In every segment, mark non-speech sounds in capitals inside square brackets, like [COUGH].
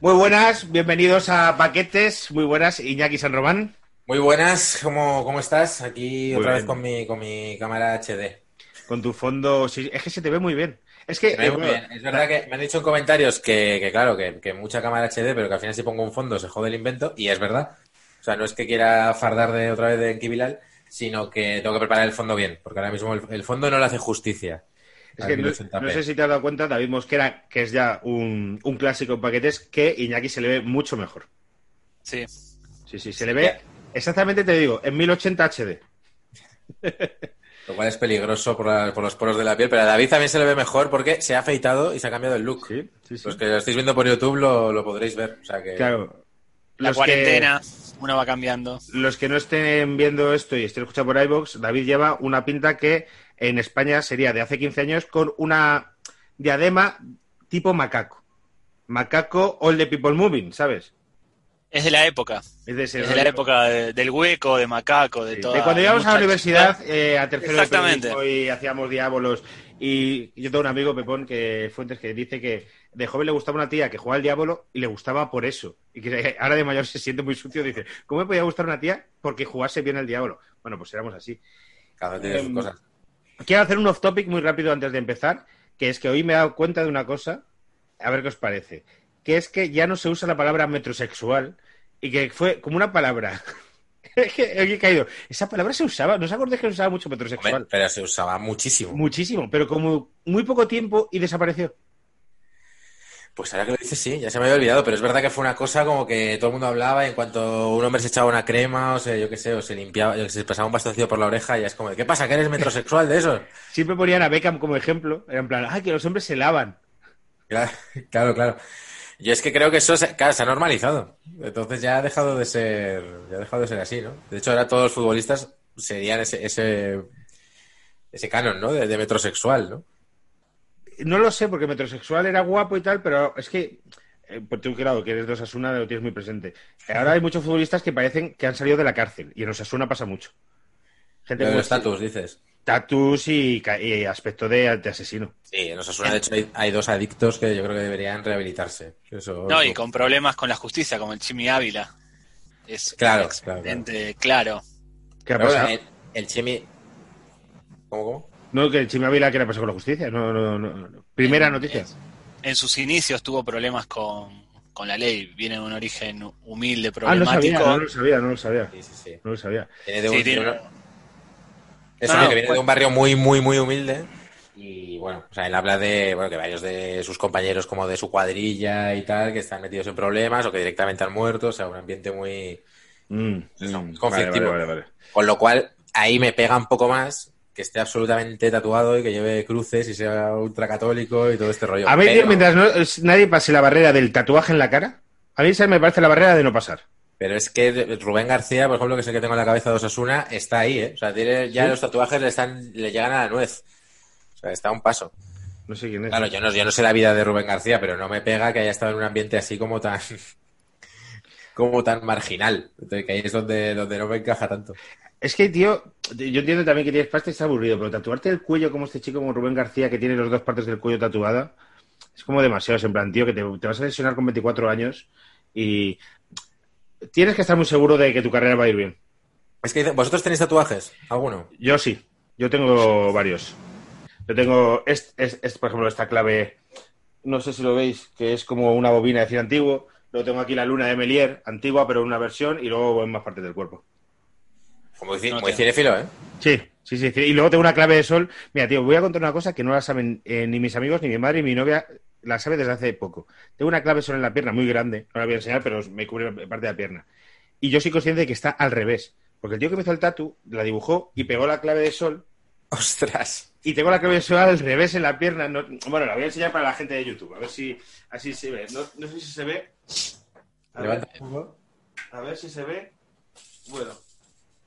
Muy buenas, bienvenidos a Paquetes. Muy buenas, Iñaki San Román. Muy buenas, ¿cómo, cómo estás? Aquí Muy otra vez con mi, con mi cámara HD. Con tu fondo. sí, es que se te ve muy bien. Es que. Se ve eh, muy bueno, bien. Es verdad que me han dicho en comentarios que, que claro, que, que mucha cámara HD, pero que al final si pongo un fondo se jode el invento, y es verdad. O sea, no es que quiera fardar de otra vez de Enkibilal, sino que tengo que preparar el fondo bien, porque ahora mismo el, el fondo no le hace justicia. Es que no, 1080p. no sé si te has dado cuenta, David Mosquera, que es ya un, un clásico en Paquetes, que Iñaki se le ve mucho mejor. Sí. Sí, sí, se le ve. Exactamente te digo, en 1080 HD. [LAUGHS] Lo cual es peligroso por, la- por los poros de la piel, pero a David también se le ve mejor porque se ha afeitado y se ha cambiado el look. Sí, sí, sí. Los que lo estáis viendo por YouTube lo, lo podréis ver. O sea que... Claro. La Los cuarentena, uno va cambiando. Los que no estén viendo esto y estén escuchando por iVoox, David lleva una pinta que en España sería de hace 15 años con una diadema tipo macaco. Macaco All the People Moving, ¿sabes? Es de la época. Es de, ese Es de la época de- del hueco, de macaco, de Sí, todo. de cuando íbamos a la universidad, eh, a tercero de Exactamente. periodismo y hacíamos diábolos. Y yo tengo un amigo, Pepón, que Fuentes, que dice que de joven le gustaba una tía que jugaba al diablo y le gustaba por eso. Y que ahora de mayor se siente muy sucio. Dice, ¿cómo me podía gustar una tía? Porque jugase bien al diablo. Bueno, pues éramos así. Cada vez tiene sus Em, cosas. Quiero hacer un off topic muy rápido antes de empezar, que es que hoy me he dado cuenta de una cosa, a ver qué os parece, que es que ya no se usa la palabra metrosexual y que fue como una palabra. [LAUGHS] He caído. Esa palabra se usaba, ¿no os acordáis que se usaba mucho Hombre, metrosexual? pero se usaba muchísimo. Muchísimo, pero como muy poco tiempo y desapareció. Pues ahora que lo dices, sí, ya se me había olvidado, pero es verdad que fue una cosa como que todo el mundo hablaba y en cuanto un hombre se echaba una crema, o sea, yo qué sé, o se limpiaba, se pasaba un bastoncillo por la oreja y es como, ¿qué pasa? ¿Que eres metrosexual de eso? Siempre ponían a Beckham como ejemplo, era en plan, ay, que los hombres se lavan. Claro, [LAUGHS] claro, claro. Yo es que creo que eso se, claro, se ha normalizado. Entonces ya ha dejado de ser, ya ha dejado de ser así, ¿no? De hecho, ahora todos los futbolistas serían ese, ese, ese canon, ¿no? De, de metrosexual, ¿no? No lo sé, porque metrosexual era guapo y tal, pero es que, eh, pues tú, claro, que eres de Osasuna, lo tienes muy presente. Ahora hay muchos futbolistas que parecen que han salido de la cárcel, y en Osasuna pasa mucho. Gente como los estatus, dices. Tatus y, aspecto de, de asesino. Sí, en Osasuna, de hecho, hay, hay dos adictos que yo creo que deberían rehabilitarse. Eso, No, y con problemas con la justicia, como el Chimi Ávila. Es Claro, expediente claro. ¿Qué ha Pero pasado? el, el Chimi... ¿Cómo, cómo? No, que el Chimi Ávila, ¿qué le pasó con la justicia? No, no, no, no. Primera En- noticia. En sus inicios tuvo problemas con, con la ley. Viene de un origen humilde, Ah, no problemático. sabía, no lo sabía, no lo sabía. Sí, sí, sí. No lo sabía. Viene de Sí, un, tiene- una- Eso, No, ¿no? no, que viene de pues- un barrio muy, muy, muy humilde. Y bueno, o sea, él habla de, bueno, que varios de sus compañeros como de su cuadrilla y tal, que están metidos en problemas o que directamente han muerto, o sea, un ambiente muy... Mm, mm, conflictivo. Vale, vale, vale. Con lo cual, ahí me pega un poco más que esté absolutamente tatuado y que lleve cruces y sea ultracatólico y todo este rollo. A mí, Pero- mientras no, nadie pase la barrera del tatuaje en la cara, a mí esa me parece la barrera de no pasar. Pero es que Rubén García, por ejemplo, que es el que tengo en la cabeza de Osasuna, está ahí, ¿eh? O sea, tiene, ya ¿Sí? los tatuajes le, están, le llegan a la nuez. O sea, está a un paso. No sé quién es. Claro, yo no, yo no sé la vida de Rubén García, pero no me pega que haya estado en un ambiente así como tan [LAUGHS] como tan marginal. Que ahí es donde, donde no me encaja tanto. Es que, tío, yo entiendo también que tienes pasta y es aburrido, pero tatuarte el cuello como este chico, como Rubén García, que tiene las dos partes del cuello tatuada, es como demasiado. Es en plan, tío, que te, te vas a lesionar con 24 años y tienes que estar muy seguro de que tu carrera va a ir bien. Es que ¿vosotros tenéis tatuajes? ¿Alguno? Yo sí, yo tengo varios. Yo tengo, es, es, es, por ejemplo, esta clave, no sé si lo veis, que es como una bobina de cine antiguo. Luego tengo aquí la luna de Melier, antigua, pero en una versión, y luego en más partes del cuerpo. Como ci- No tengo. cinéfilo, ¿eh? Sí, sí, sí. Y luego tengo una clave de sol. Mira, tío, voy a contar una cosa que no la saben eh, ni mis amigos, ni mi madre, ni mi novia, la sabe desde hace poco. Tengo una clave sol en la pierna muy grande, no la voy a enseñar, pero me cubre parte de la pierna. Y yo soy consciente de que está al revés. Porque el tío que me hizo el tatu la dibujó y pegó la clave de sol. Ostras. Y tengo la clave de sol al revés en la pierna. No- bueno, la voy a enseñar para la gente de YouTube. A ver si así se ve. No, no sé si se ve. A ver, a ver si se ve. Bueno.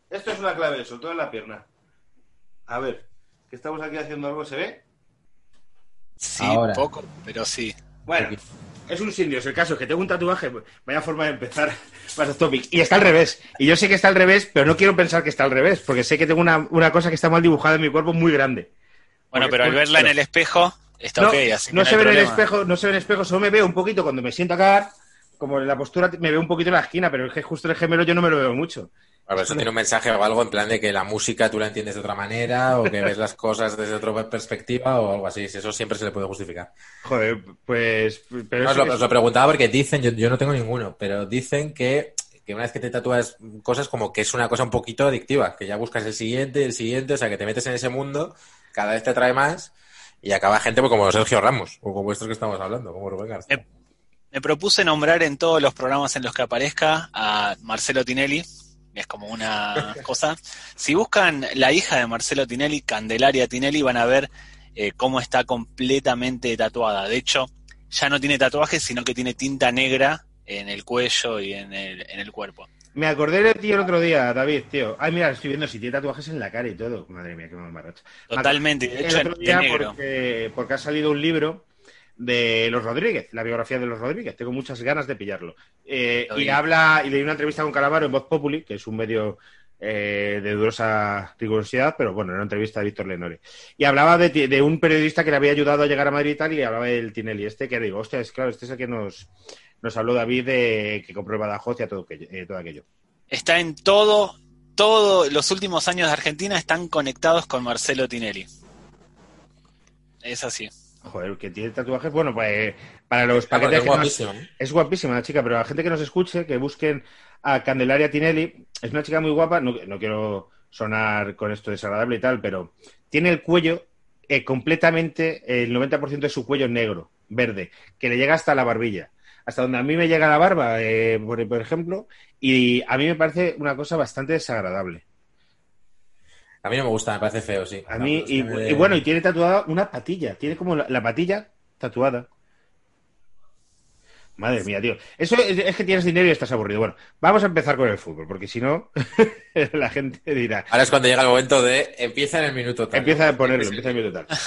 Esto es una clave de sol, toda en la pierna. A ver. Que estamos aquí haciendo algo, ¿se ve? Sí, Ahora. poco, pero sí. Bueno, es un sin Dios. El caso es que tengo un tatuaje, pues, vaya forma de empezar [LAUGHS] más topic. Y está al revés. Y yo sé que está al revés, pero no quiero pensar que está al revés, porque sé que tengo una, una cosa que está mal dibujada en mi cuerpo muy grande. Bueno, Porque- pero al verla en el espejo está no, ok, así que no no se ve en el espejo, no se ve en el espejo, solo me veo un poquito cuando me siento a cagar, como la postura me veo un poquito en la esquina, pero es que justo el gemelo yo no me lo veo mucho. A ver, eso tiene un mensaje o algo en plan de que la música tú la entiendes de otra manera o que ves las cosas desde otra perspectiva o algo así. Eso siempre se le puede justificar. Joder, pues... Pero No, os, lo, es- os lo preguntaba porque dicen, yo, yo no tengo ninguno, pero dicen que, que una vez que te tatúas cosas como que es una cosa un poquito adictiva, que ya buscas el siguiente, el siguiente, o sea, que te metes en ese mundo, cada vez te atrae más y acaba gente pues, como Sergio Ramos o como estos que estamos hablando, como Rubén García. Eh, Me propuse nombrar en todos los programas en los que aparezca a Marcelo Tinelli, es como una [LAUGHS] cosa. Si buscan la hija de Marcelo Tinelli, Candelaria Tinelli, van a ver eh, cómo está completamente tatuada. De hecho, ya no tiene tatuajes, sino que tiene tinta negra en el cuello y en el, en el cuerpo. Me acordé de ti el otro día, David, tío. Ay, mira, estoy viendo si tiene tatuajes en la cara y todo. Madre mía, qué mamarracho. Totalmente, de El hecho, otro de día porque ha salido un libro de los Rodríguez, la biografía de los Rodríguez. Tengo muchas ganas de pillarlo. Eh, y habla, y leí una entrevista con Calamaro en Voz Populi, que es un medio eh, de dudosa rigurosidad, pero bueno, era una entrevista de Víctor Lenore. Y hablaba de, de un periodista que le había ayudado a llegar a Madrid y tal, y hablaba del Tinelli este, que digo, hostia, es claro, este es el que nos, nos habló David de que compró el Badajoz y a todo, eh, todo aquello. Está en todo, todos los últimos años de Argentina están conectados con Marcelo Tinelli. Es así. Joder, que tiene tatuajes, bueno, pues para los paquetes es. Es guapísima la chica, pero la gente que nos escuche, que busquen a Candelaria Tinelli, es una chica muy guapa, no, no quiero sonar con esto desagradable y tal, pero tiene el cuello eh, completamente, el 90% de su cuello negro, verde, que le llega hasta la barbilla, hasta donde a mí me llega la barba, eh, por, por ejemplo, y a mí me parece una cosa bastante desagradable. A mí no me gusta, me parece feo, sí. A mí, y, bueno, y tiene tatuada una patilla, tiene como la, la patilla tatuada. Madre mía, tío. Eso es, es que tienes dinero y estás aburrido. Bueno, vamos a empezar con el fútbol, porque si no, [LAUGHS] la gente dirá. Ahora es cuando llega el momento de empieza en el minuto tal. Empieza a ponerlo, empieza a minuto tal.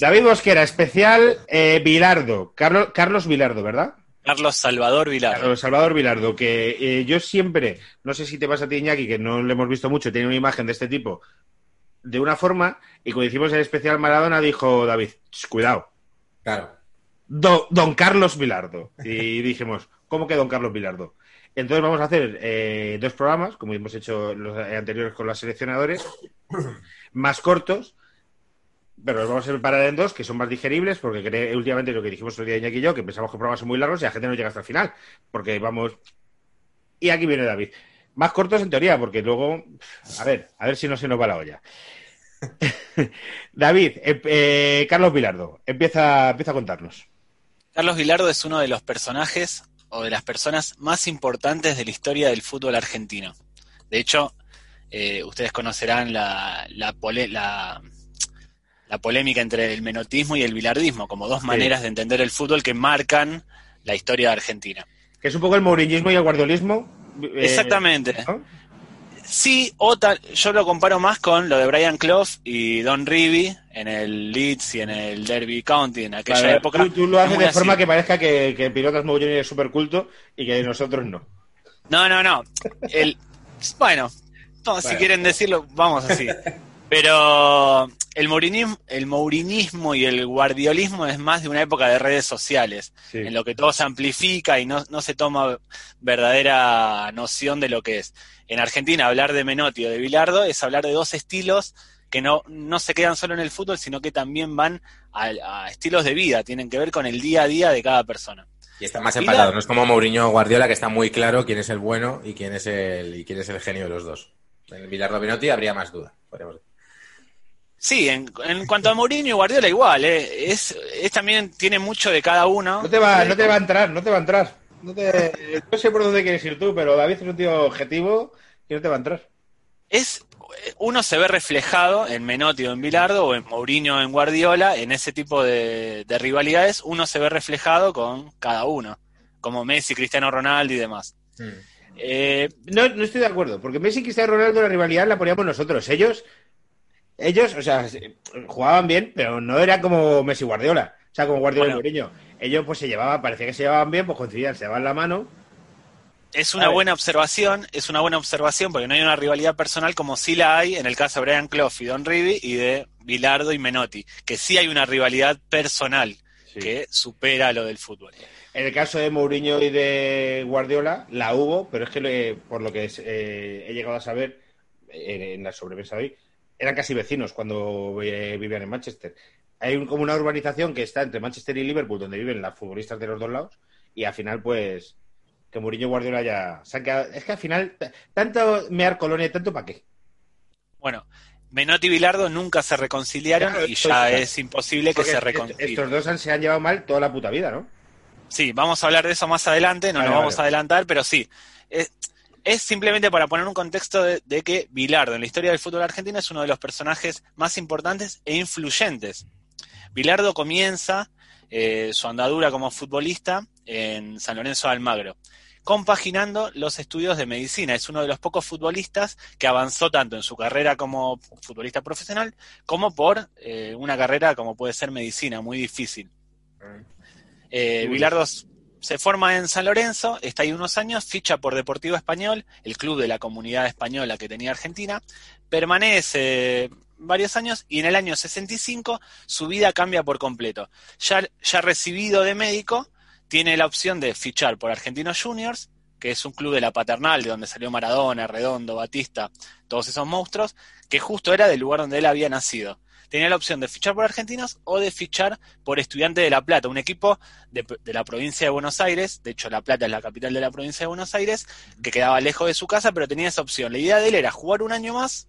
David Bosquera, especial eh, Vilardo. Carlos, Carlos Vilardo, ¿verdad? Carlos Salvador Vilar. Carlos Salvador Vilardo, que eh, yo siempre, no sé si te pasa a ti, Iñaki, que no lo hemos visto mucho, tiene una imagen de este tipo de una forma, y cuando hicimos el especial Maradona, dijo David, "Ch, cuidado, Claro. Don, don Carlos Vilardo. Y [LAUGHS] dijimos, ¿cómo que Don Carlos Vilardo? Entonces vamos a hacer eh, dos programas, como hemos hecho los anteriores con los seleccionadores, [CLEARS THROAT] más cortos, pero los vamos a separar en dos, que son más digeribles, porque últimamente lo que dijimos el día de Iñaki y yo, que pensamos que los programas son muy largos y la gente no llega hasta el final, porque vamos... Y aquí viene David. Más cortos en teoría, porque luego, a ver, a ver si no se nos va la olla. [LAUGHS] David, eh, eh, Carlos Vilardo, empieza, empieza a contarnos. Carlos Vilardo es uno de los personajes o de las personas más importantes de la historia del fútbol argentino. De hecho, eh, ustedes conocerán la, la, pole- la- la polémica entre el menotismo y el bilardismo, como dos maneras de entender el fútbol que marcan la historia de Argentina. Que es un poco el mouriñismo y el guardiolismo. eh, Exactamente. ¿no? Sí, o tal, yo lo comparo más con lo de Brian Clough y Don Rivy en el Leeds y en el Derby County en aquella Vale, época. Tú, tú lo haces de forma así. que parezca que, que Pilotas Mogollón es súper culto y que nosotros no. No, no, no. El, bueno, no, si Bueno. quieren decirlo, vamos así. [LAUGHS] Pero el mourinismo, el mourinismo y el guardiolismo es más de una época de redes sociales, Sí. en lo que todo se amplifica y no, no se toma verdadera noción de lo que es. En Argentina, hablar de Menotti o de Bilardo es hablar de dos estilos que no, no se quedan solo en el fútbol, sino que también van a, a estilos de vida, tienen que ver con el día a día de cada persona. Y está más empatado, la- no es como Mourinho o Guardiola, que está muy claro quién es el bueno y quién es el, y quién es el genio de los dos. En Bilardo Benotti habría más duda. podríamos decir. Sí, en, en cuanto a Mourinho y Guardiola igual, eh, es, es también tiene mucho de cada uno. No te va, no te va a entrar, no te va a entrar. No, te, no sé por dónde quieres ir tú, pero David es un tío objetivo y no te va a entrar. Es uno se ve reflejado en Menotti o en Bilardo o en Mourinho o en Guardiola, en ese tipo de, de rivalidades, uno se ve reflejado con cada uno, como Messi, Cristiano Ronaldo y demás. Mm. Eh, no, no estoy de acuerdo, porque Messi y Cristiano Ronaldo la rivalidad la poníamos nosotros. Ellos, ellos, o sea, jugaban bien, pero no era como Messi Guardiola. O sea, como Guardiola Bueno. y Mourinho. Ellos pues se llevaban, parecía que se llevaban bien, pues coincidían, se daban la mano. Es una buena observación, es una buena observación porque no hay una rivalidad personal como sí la hay en el caso de Brian Clough y Don Ribby y de Bilardo y Menotti, que sí hay una rivalidad personal que supera lo del fútbol. En el caso de Mourinho y de Guardiola, la hubo, pero es que le- por lo que es, eh, he llegado a saber eh, en la sobremesa hoy, eran casi vecinos cuando eh, vivían en Manchester. Hay un- como una urbanización que está entre Manchester y Liverpool, donde viven las futbolistas de los dos lados, y al final, pues, que Mourinho y Guardiola ya quedado. Es que al final, tanto mear colonia, tanto para qué. Bueno, Menotti y Bilardo nunca se reconciliaron Claro, y ya es- es imposible que se reconcilien. estos dos han- se han llevado mal toda la puta vida, ¿no? Sí, vamos a hablar de eso más adelante, no Vale, nos vamos vale. a adelantar, pero sí. Es, es simplemente para poner un contexto de, de que Bilardo en la historia del fútbol argentino es uno de los personajes más importantes e influyentes. Bilardo comienza eh, su andadura como futbolista en San Lorenzo de Almagro, compaginando los estudios de medicina. Es uno de los pocos futbolistas que avanzó tanto en su carrera como futbolista profesional como por eh, una carrera como puede ser medicina, muy difícil. Eh. Bilardo se forma en San Lorenzo, está ahí unos años, ficha por Deportivo Español, el club de la comunidad española que tenía Argentina, permanece varios años y en el año 65 su vida cambia por completo. Ya, ya recibido de médico, tiene la opción de fichar por Argentinos Juniors, que es un club de la paternal, de donde salió Maradona, Redondo, Batista, todos esos monstruos, que justo era del lugar donde él había nacido. Tenía la opción de fichar por Argentinos o de fichar por Estudiante de La Plata, un equipo de, de la provincia de Buenos Aires, de hecho La Plata es la capital de la provincia de Buenos Aires, que quedaba lejos de su casa, pero tenía esa opción. La idea de él era jugar un año más,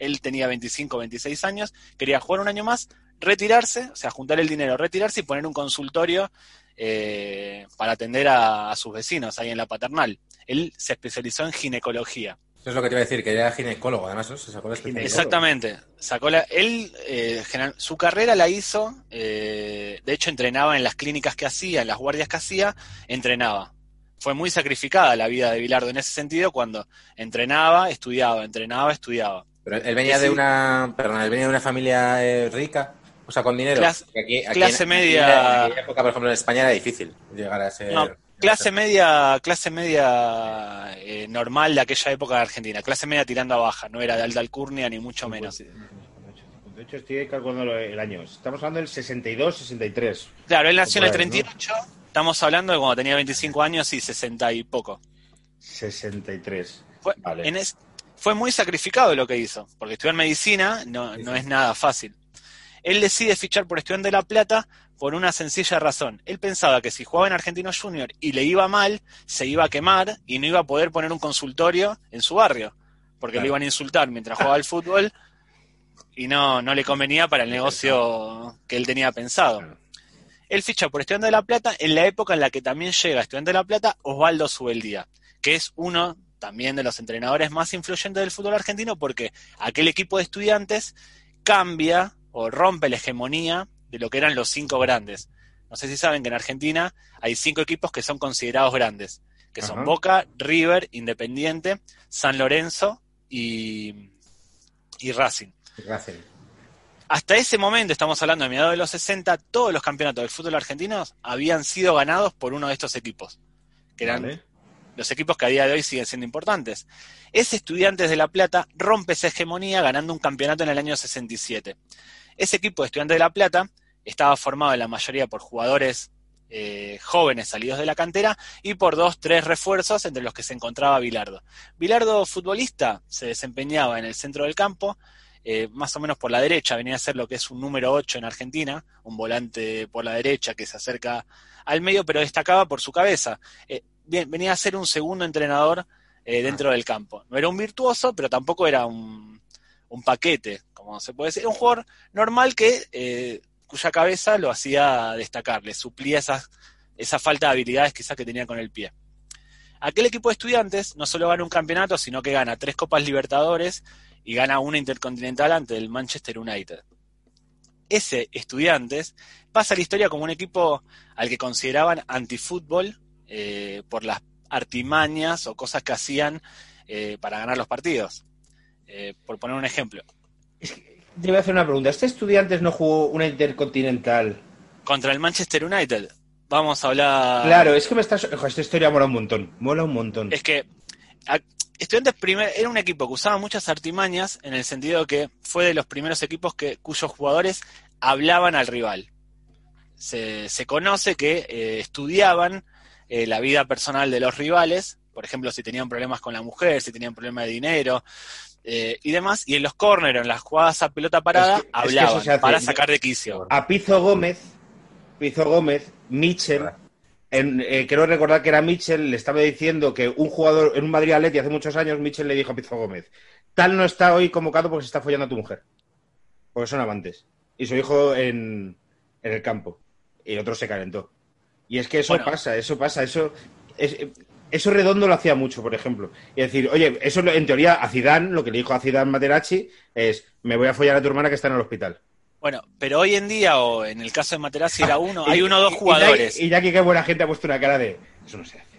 él tenía 25, 26 años, quería jugar un año más, retirarse, o sea, juntar el dinero, retirarse y poner un consultorio eh, para atender a, a sus vecinos ahí en la paternal. Él se especializó en ginecología. Eso es lo que te iba a decir, que era ginecólogo, además, ¿no? Se sacó la especialidad. Exactamente. Sacó la, él, eh, general- su carrera la hizo, eh, de hecho entrenaba en las clínicas que hacía, en las guardias que hacía, entrenaba. Fue muy sacrificada la vida de Bilardo en ese sentido cuando entrenaba, estudiaba, entrenaba, estudiaba. Pero él venía Sí. de una, perdón, él venía de una familia eh, rica, o sea, con dinero. Clase- Que aquí- aquí clase en- media- En aquella época, por ejemplo, en España era difícil llegar a ser. No, clase media, clase media eh, normal de aquella época de Argentina, clase media tirando a baja, no era de alta alcurnia ni mucho menos. De hecho, estoy calculando el año. Estamos hablando del 62, 63. Claro, él nació en el Por ahí, ¿no? 38, estamos hablando de cuando tenía 25 años y 60 y poco. 63. Fue, Vale. en es- fue muy sacrificado lo que hizo, porque estudiar medicina no, no es nada fácil. Él decide fichar por Estudiante de La Plata por una sencilla razón. Él pensaba que si jugaba en Argentino Junior y le iba mal, se iba a quemar y no iba a poder poner un consultorio en su barrio, porque Claro. le iban a insultar mientras jugaba al fútbol y no, no le convenía para el negocio que él tenía pensado. Él ficha por Estudiante de La Plata en la época en la que también llega Estudiante de La Plata Osvaldo Subeldía, que es uno también de los entrenadores más influyentes del fútbol argentino porque aquel equipo de estudiantes cambia o rompe la hegemonía de lo que eran los cinco grandes. No sé si saben que en Argentina hay cinco equipos que son considerados grandes, que son Ajá. Boca, River, Independiente, San Lorenzo y, y Racing. Gracias. Hasta ese momento, estamos hablando de mediados de los 60, todos los campeonatos del fútbol argentino habían sido ganados por uno de estos equipos, que eran Vale. los equipos que a día de hoy siguen siendo importantes. Ese Estudiantes de La Plata rompe esa hegemonía ganando un campeonato en el año 67. Ese equipo de Estudiantes de La Plata estaba formado en la mayoría por jugadores eh, jóvenes salidos de la cantera y por dos, tres refuerzos entre los que se encontraba Bilardo. Bilardo, futbolista, se desempeñaba en el centro del campo, eh, más o menos por la derecha, venía a ser lo que es un número 8 en Argentina, un volante por la derecha que se acerca al medio, pero destacaba por su cabeza. Eh, bien, venía a ser un segundo entrenador eh, dentro del campo. No era un virtuoso, pero tampoco era un, un paquete, como se puede decir, un jugador normal que eh, cuya cabeza lo hacía destacar, le suplía esa falta de habilidades quizás que tenía con el pie. Aquel equipo de estudiantes no solo gana un campeonato, sino que gana tres Copas Libertadores y gana una Intercontinental ante el Manchester United. Ese Estudiantes pasa a la historia como un equipo al que consideraban antifútbol eh, por las artimañas o cosas que hacían eh, para ganar los partidos. Eh, por poner un ejemplo. Te voy a hacer una pregunta. ¿Este Estudiantes no jugó una Intercontinental? Contra el Manchester United. Vamos a hablar. Claro, es que me estás. esta historia mola un montón. Mola un montón. Es que. Estudiantes primer, era un equipo que usaba muchas artimañas en el sentido que fue de los primeros equipos que, cuyos jugadores hablaban al rival. Se, conoce que eh, estudiaban eh, la vida personal de los rivales, por ejemplo, si tenían problemas con la mujer, si tenían problemas de dinero, eh, y demás, y en los corners, en las jugadas a pelota parada, hablaban para sacar de quicio. A Pizo Gómez, Pizo Gómez, Mitchell, en, eh, quiero recordar que era Mitchell, le estaba diciendo que un jugador en un Madrid Atleti hace muchos años, Mitchell le dijo a Pizo Gómez, tal no está hoy convocado porque se está follando a tu mujer. Porque son amantes. Y su hijo en, el campo. Y otro se calentó. Y es que eso pasa, eso pasa, eso... eso Redondo lo hacía mucho, por ejemplo. Y decir, oye, eso en teoría a Zidane, lo que le dijo a Zidane Materazzi es, me voy a follar a tu hermana que está en el hospital. Bueno, pero hoy en día, o en el caso de Materazzi era uno, hay uno o dos jugadores. Y ya, que qué buena gente ha puesto una cara de. Eso no se hace.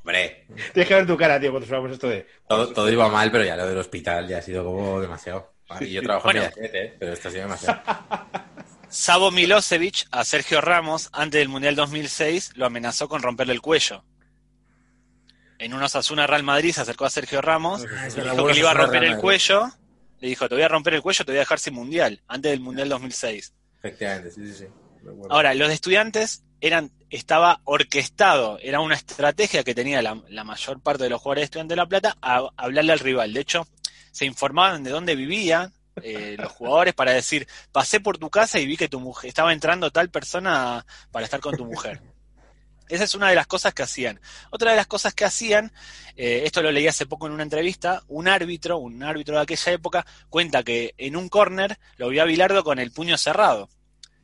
Hombre. Tienes que ver tu cara, tío, cuando hablamos esto de. Todo, iba mal, pero ya lo del hospital ya ha sido como demasiado. Y yo trabajo en ¿eh? pero esto ha sido demasiado. [LAUGHS] Sabo Milosevic a Sergio Ramos, antes del Mundial 2006, lo amenazó con romperle el cuello. En un Osasuna Real Madrid se acercó a Sergio Ramos, ah, dijo que le iba a romper el cuello le dijo, te voy a romper el cuello, te voy a dejar sin mundial, antes del mundial 2006. Efectivamente, sí, sí, sí. Ahora, los estudiantes eran, estaba orquestado, era una estrategia que tenía la, mayor parte de los jugadores de Estudiantes de La Plata a, hablarle al rival. De hecho, se informaban de dónde vivían eh, los jugadores para decir, pasé por tu casa y vi que tu mujer estaba entrando tal persona para estar con tu mujer. [LAUGHS] Esa es una de las cosas que hacían. Otra de las cosas que hacían, eh, esto lo leí hace poco en una entrevista, un árbitro, un árbitro de aquella época, cuenta que en un córner lo vio a Bilardo con el puño cerrado.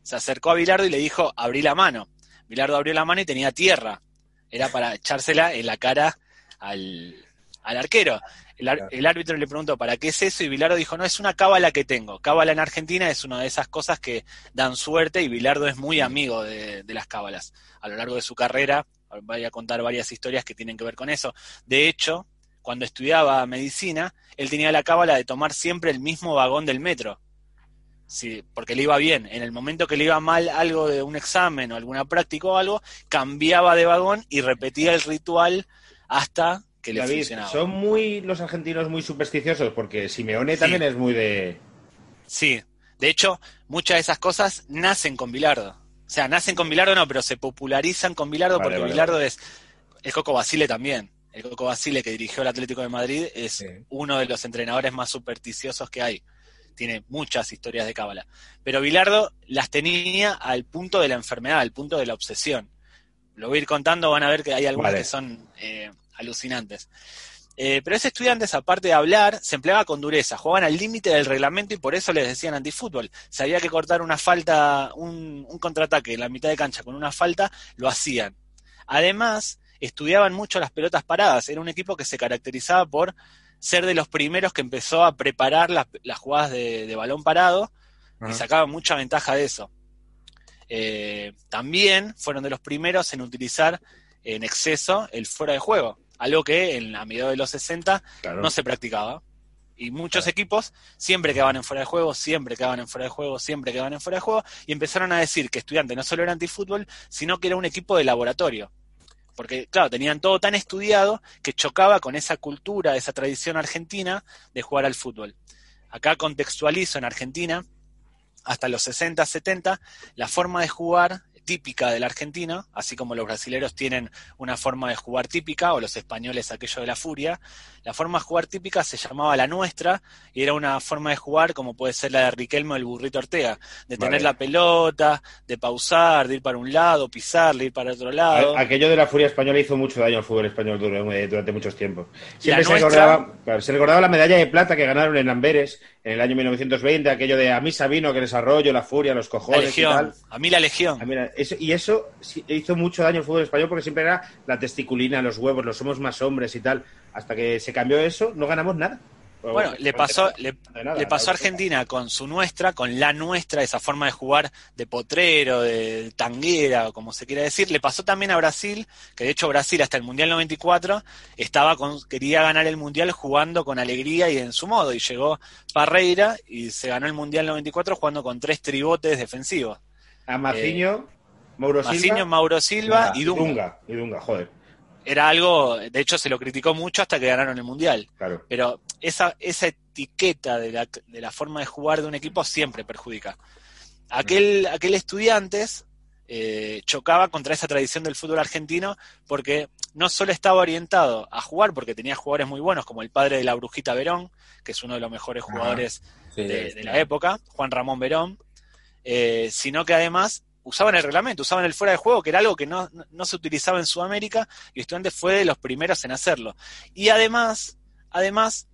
Se acercó a Bilardo y le dijo, abrí la mano. Bilardo abrió la mano y tenía tierra. Era para echársela en la cara al, al arquero. El, árbitro le preguntó, ¿para qué es eso? Y Bilardo dijo, no, es una cábala que tengo. Cábala en Argentina es una de esas cosas que dan suerte y Bilardo es muy amigo de, las cábalas. A lo largo de su carrera, voy a contar varias historias que tienen que ver con eso. De hecho, cuando estudiaba medicina, él tenía la cábala de tomar siempre el mismo vagón del metro. Sí, porque le iba bien. En el momento que le iba mal algo de un examen o alguna práctica o algo, cambiaba de vagón y repetía el ritual hasta son muy los argentinos muy supersticiosos porque Simeone también es muy de... Sí, de hecho, muchas de esas cosas nacen con Bilardo. O sea, nacen con Bilardo no, pero se popularizan con Bilardo porque Bilardo es... El Coco Basile también. El Coco Basile que dirigió el Atlético de Madrid es uno de los entrenadores más supersticiosos que hay. Tiene muchas historias de cábala. Pero Bilardo las tenía al punto de la enfermedad, al punto de la obsesión. Lo voy a ir contando, van a ver que hay algunas que son eh, alucinantes. Eh, pero ese estudiantes, aparte de hablar, se empleaba con dureza, jugaban al límite del reglamento y por eso les decían antifútbol. Si había que cortar una falta, un, contraataque en la mitad de cancha con una falta, lo hacían. Además, estudiaban mucho las pelotas paradas. Era un equipo que se caracterizaba por ser de los primeros que empezó a preparar las, jugadas de, balón parado y sacaban mucha ventaja de eso. Eh, también fueron de los primeros en utilizar en exceso el fuera de juego algo que en la medida de los 60 no se practicaba. Y muchos equipos siempre quedaban en fuera de juego, siempre quedaban en fuera de juego, siempre quedaban en fuera de juego, y empezaron a decir que estudiante no solo era antifútbol, sino que era un equipo de laboratorio. Porque, claro, tenían todo tan estudiado que chocaba con esa cultura, esa tradición argentina de jugar al fútbol. Acá contextualizo en Argentina, hasta los 60, 70, la forma de jugar típica de la Argentina, así como los brasileros tienen una forma de jugar típica, o los españoles aquello de la furia. La forma de jugar típica se llamaba la nuestra, y era una forma de jugar como puede ser la de Riquelmo el burrito Ortega, de tener la pelota, de pausar, de ir para un lado, pisar, de ir para otro lado. Aquello de la furia española hizo mucho daño al fútbol español durante, durante muchos tiempos. Siempre se nuestra- recordaba, claro, se recordaba la medalla de plata que ganaron en Amberes en el año 1920, aquello de a mí Sabino, que desarrollo, la furia, los La cojones y legión, tal. a mí la legión. Eso- y eso hizo mucho daño al fútbol español porque siempre era la testiculina, los huevos, los somos más hombres y tal. Hasta que se cambió eso, no ganamos nada. Bueno, le pasó, le, nada, le pasó a Argentina con su nuestra, con la nuestra, esa forma de jugar de potrero, de tanguera, o como se quiera decir. Le pasó también a Brasil, que de hecho Brasil hasta el Mundial 94 estaba con, quería ganar el Mundial jugando con alegría y en su modo. Y llegó Parreira y se ganó el Mundial 94 jugando con tres tribotes defensivos. A Maciño, Mauro Silva, Mauro Silva y Dunga. Dunga. Y Dunga, joder, Era algo, de hecho se lo criticó mucho hasta que ganaron el Mundial. claro. pero esa, esa etiqueta de la, de la forma de jugar de un equipo siempre perjudica. Aquel, aquel Estudiantes eh, chocaba contra esa tradición del fútbol argentino porque no solo estaba orientado a jugar, porque tenía jugadores muy buenos, como el padre de la Brujita Verón, que es uno de los mejores jugadores Sí, de, sí. de la época, Juan Ramón Verón, eh, sino que además usaban el reglamento, usaban el fuera de juego, que era algo que no, no- se utilizaba en Sudamérica, y Estudiantes fue de los primeros en hacerlo. Y además, además,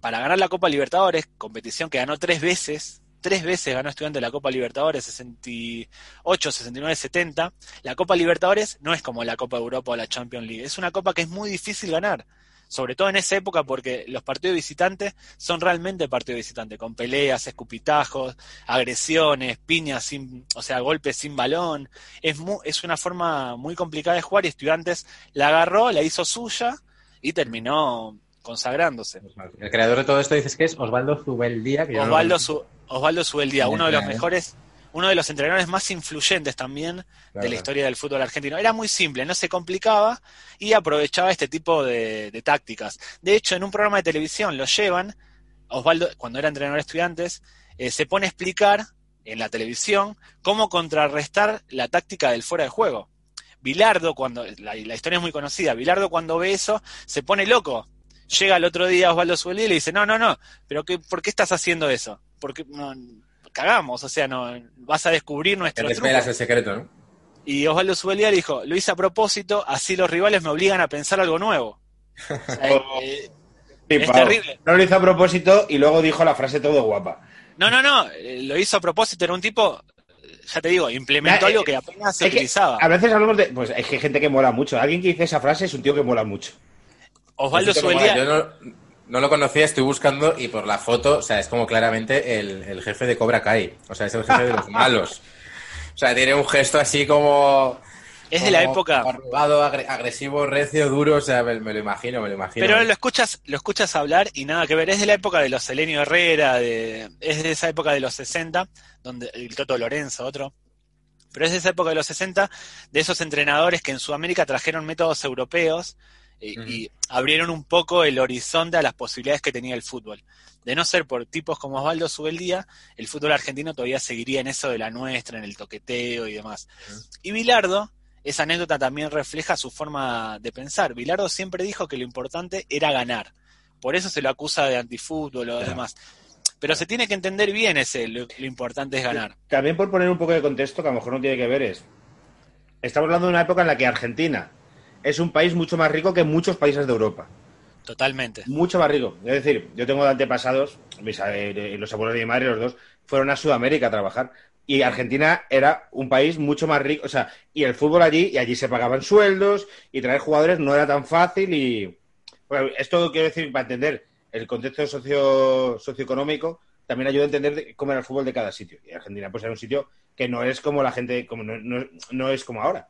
para ganar la Copa Libertadores, competición que ganó tres veces, tres veces ganó Estudiantes la Copa Libertadores, 68, 69, 70, la Copa Libertadores no es como la Copa Europa o la Champions League, es una copa que es muy difícil ganar. Sobre todo en esa época, porque los partidos visitantes son realmente partidos visitantes, con peleas, escupitajos, agresiones, piñas, sin, o sea, golpes sin balón. Es, mu- es una forma muy complicada de jugar y Estudiantes la agarró, la hizo suya y terminó consagrándose. El creador de todo esto dices que es Osvaldo Zubeldía. Que yo no lo Osvaldo. Su- Osvaldo Subeldía, Bien, uno de los mejores, uno de los entrenadores más influyentes también de la historia del fútbol argentino. Era muy simple, no se complicaba y aprovechaba este tipo de, de tácticas. De hecho, en un programa de televisión lo llevan, Osvaldo, cuando era entrenador de estudiantes, eh, se pone a explicar en la televisión cómo contrarrestar la táctica del fuera de juego. Bilardo, cuando, la, la historia es muy conocida, Bilardo cuando ve eso se pone loco. Llega el otro día Osvaldo Subeldía y le dice, no, no, no, pero qué, ¿por qué estás haciendo eso? Porque no, cagamos, o sea, no vas a descubrir Que nuestro desvelas truco. el secreto, ¿no? Y Osvaldo Subeldía le dijo, lo hice a propósito, así los rivales me obligan a pensar algo nuevo. O sea, [LAUGHS] eh, Sí, Es terrible. No lo hizo a propósito y luego dijo la frase todo guapa. no, no, no, eh, lo hizo a propósito, era un tipo, ya te digo, implementó Ya, eh, algo que apenas se Es que utilizaba. a veces hablamos de. Pues hay gente que mola mucho. Alguien que dice esa frase es un tío que mola mucho. Osvaldo Yo no, no lo conocía, estoy buscando y por la foto, o sea, es como claramente el, el jefe de Cobra Kai. O sea, es el jefe de los [LAUGHS] malos. O sea, tiene un gesto así como. es de la época, arrugado, agre- agresivo, recio, duro. O sea, me, me lo imagino, me lo imagino. pero lo escuchas, lo escuchas hablar y nada que ver, es de la época de los Elenio Herrera, de, es de esa época de los 60, donde el Toto Lorenzo, otro, pero es de esa época de los 60, de esos entrenadores que en Sudamérica trajeron métodos europeos y, abrieron un poco el horizonte a las posibilidades que tenía el fútbol. De no ser por tipos como Osvaldo Subeldía, el fútbol argentino todavía seguiría en eso de la nuestra, en el toqueteo y demás. Y Bilardo, esa anécdota también refleja su forma de pensar. Bilardo siempre dijo que lo importante era ganar. Por eso se lo acusa de antifútbol o Claro. demás. Pero se tiene que entender bien ese, lo, lo importante es ganar. También por poner un poco de contexto, que a lo mejor no tiene que ver, es. Estamos hablando de una época en la que Argentina es un país mucho más rico que muchos países de Europa. Totalmente. Mucho más rico. Es decir, yo tengo de antepasados, mis, eh, los abuelos de mi madre, los dos, fueron a Sudamérica a trabajar. Y Argentina era un país mucho más rico. O sea, y el fútbol allí, y allí se pagaban sueldos, y traer jugadores no era tan fácil. Y. Bueno, esto quiero decir, para entender el contexto socio, socioeconómico, también ayuda a entender de- cómo era el fútbol de cada sitio. Y Argentina, pues era un sitio que no es como la gente, como no, no- no es como ahora.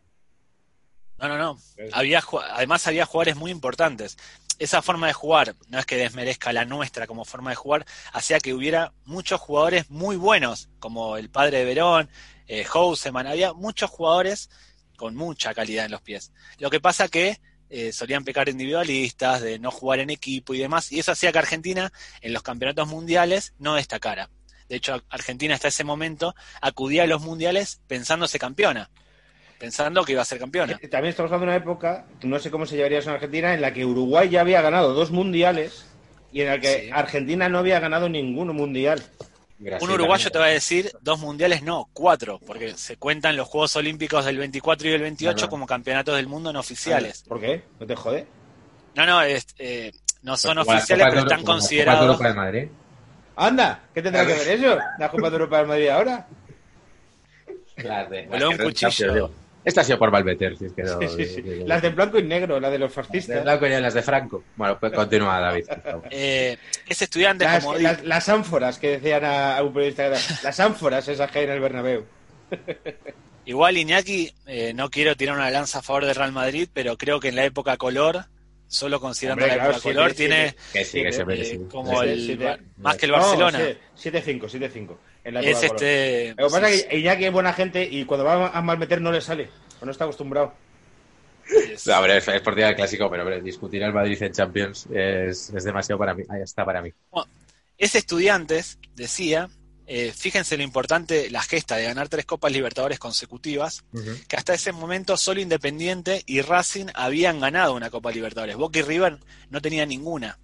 No, no, no. Había, además había jugadores muy importantes. Esa forma de jugar, no es que desmerezca la nuestra como forma de jugar, hacía que hubiera muchos jugadores muy buenos, como el padre de Verón, eh, Houseman, había muchos jugadores con mucha calidad en los pies. Lo que pasa que eh, solían pecar individualistas, de no jugar en equipo y demás, y eso hacía que Argentina en los campeonatos mundiales no destacara. De hecho, Argentina hasta ese momento acudía a los mundiales pensándose campeona, pensando que iba a ser campeona. Eh, También estamos hablando de una época, no sé cómo se llevaría eso en Argentina, en la que Uruguay ya había ganado dos mundiales y en la que Sí. Argentina no había ganado ninguno mundial. Un uruguayo te va a decir dos mundiales, no, cuatro, porque se cuentan los Juegos Olímpicos del 24 y del 28 Claro. como campeonatos del mundo no oficiales. ¿Por qué? ¿No te jode? No, no, es, eh, no son oficiales, pero de están Euro- como la Copa de considerados. Europa de Madrid. Anda, ¿qué tendrá que [LAUGHS] ver eso? La Copa de Europa del Madrid ahora. De, Voló un cuchillo. Esta ha sido por Valveter, si es que no. Sí, sí, sí. digo. Las de blanco y negro, la de los De fascistas. blanco y las de Franco. Bueno, pues continúa, David. por favor. [LAUGHS] Eh, ese estudiante, Las, como las- las ánforas que decían a, a un periodista. Las ánforas esas que hay en el Bernabéu. [LAUGHS] igual Iñaki, eh, no quiero tirar una lanza a favor del Real Madrid, pero creo que en la época color, solo considerando Hombre, la claro, color, tiene sí, eh, sí. como Sí, más que el Barcelona. sí, 7-5, 7-5. En la es este. Lo que pasa sí, es que Iñaki es buena gente y cuando va a malmeter no le sale. O no está acostumbrado. es- No, hombre, es, es por día del clásico, pero hombre, discutir al Madrid en Champions es, es demasiado para mí. Ahí está para mí. Ese estudiantes decía, eh, fíjense lo importante, la gesta de ganar tres Copas Libertadores consecutivas, que hasta ese momento solo Independiente y Racing habían ganado una Copa Libertadores. Boca y River no tenían ninguna.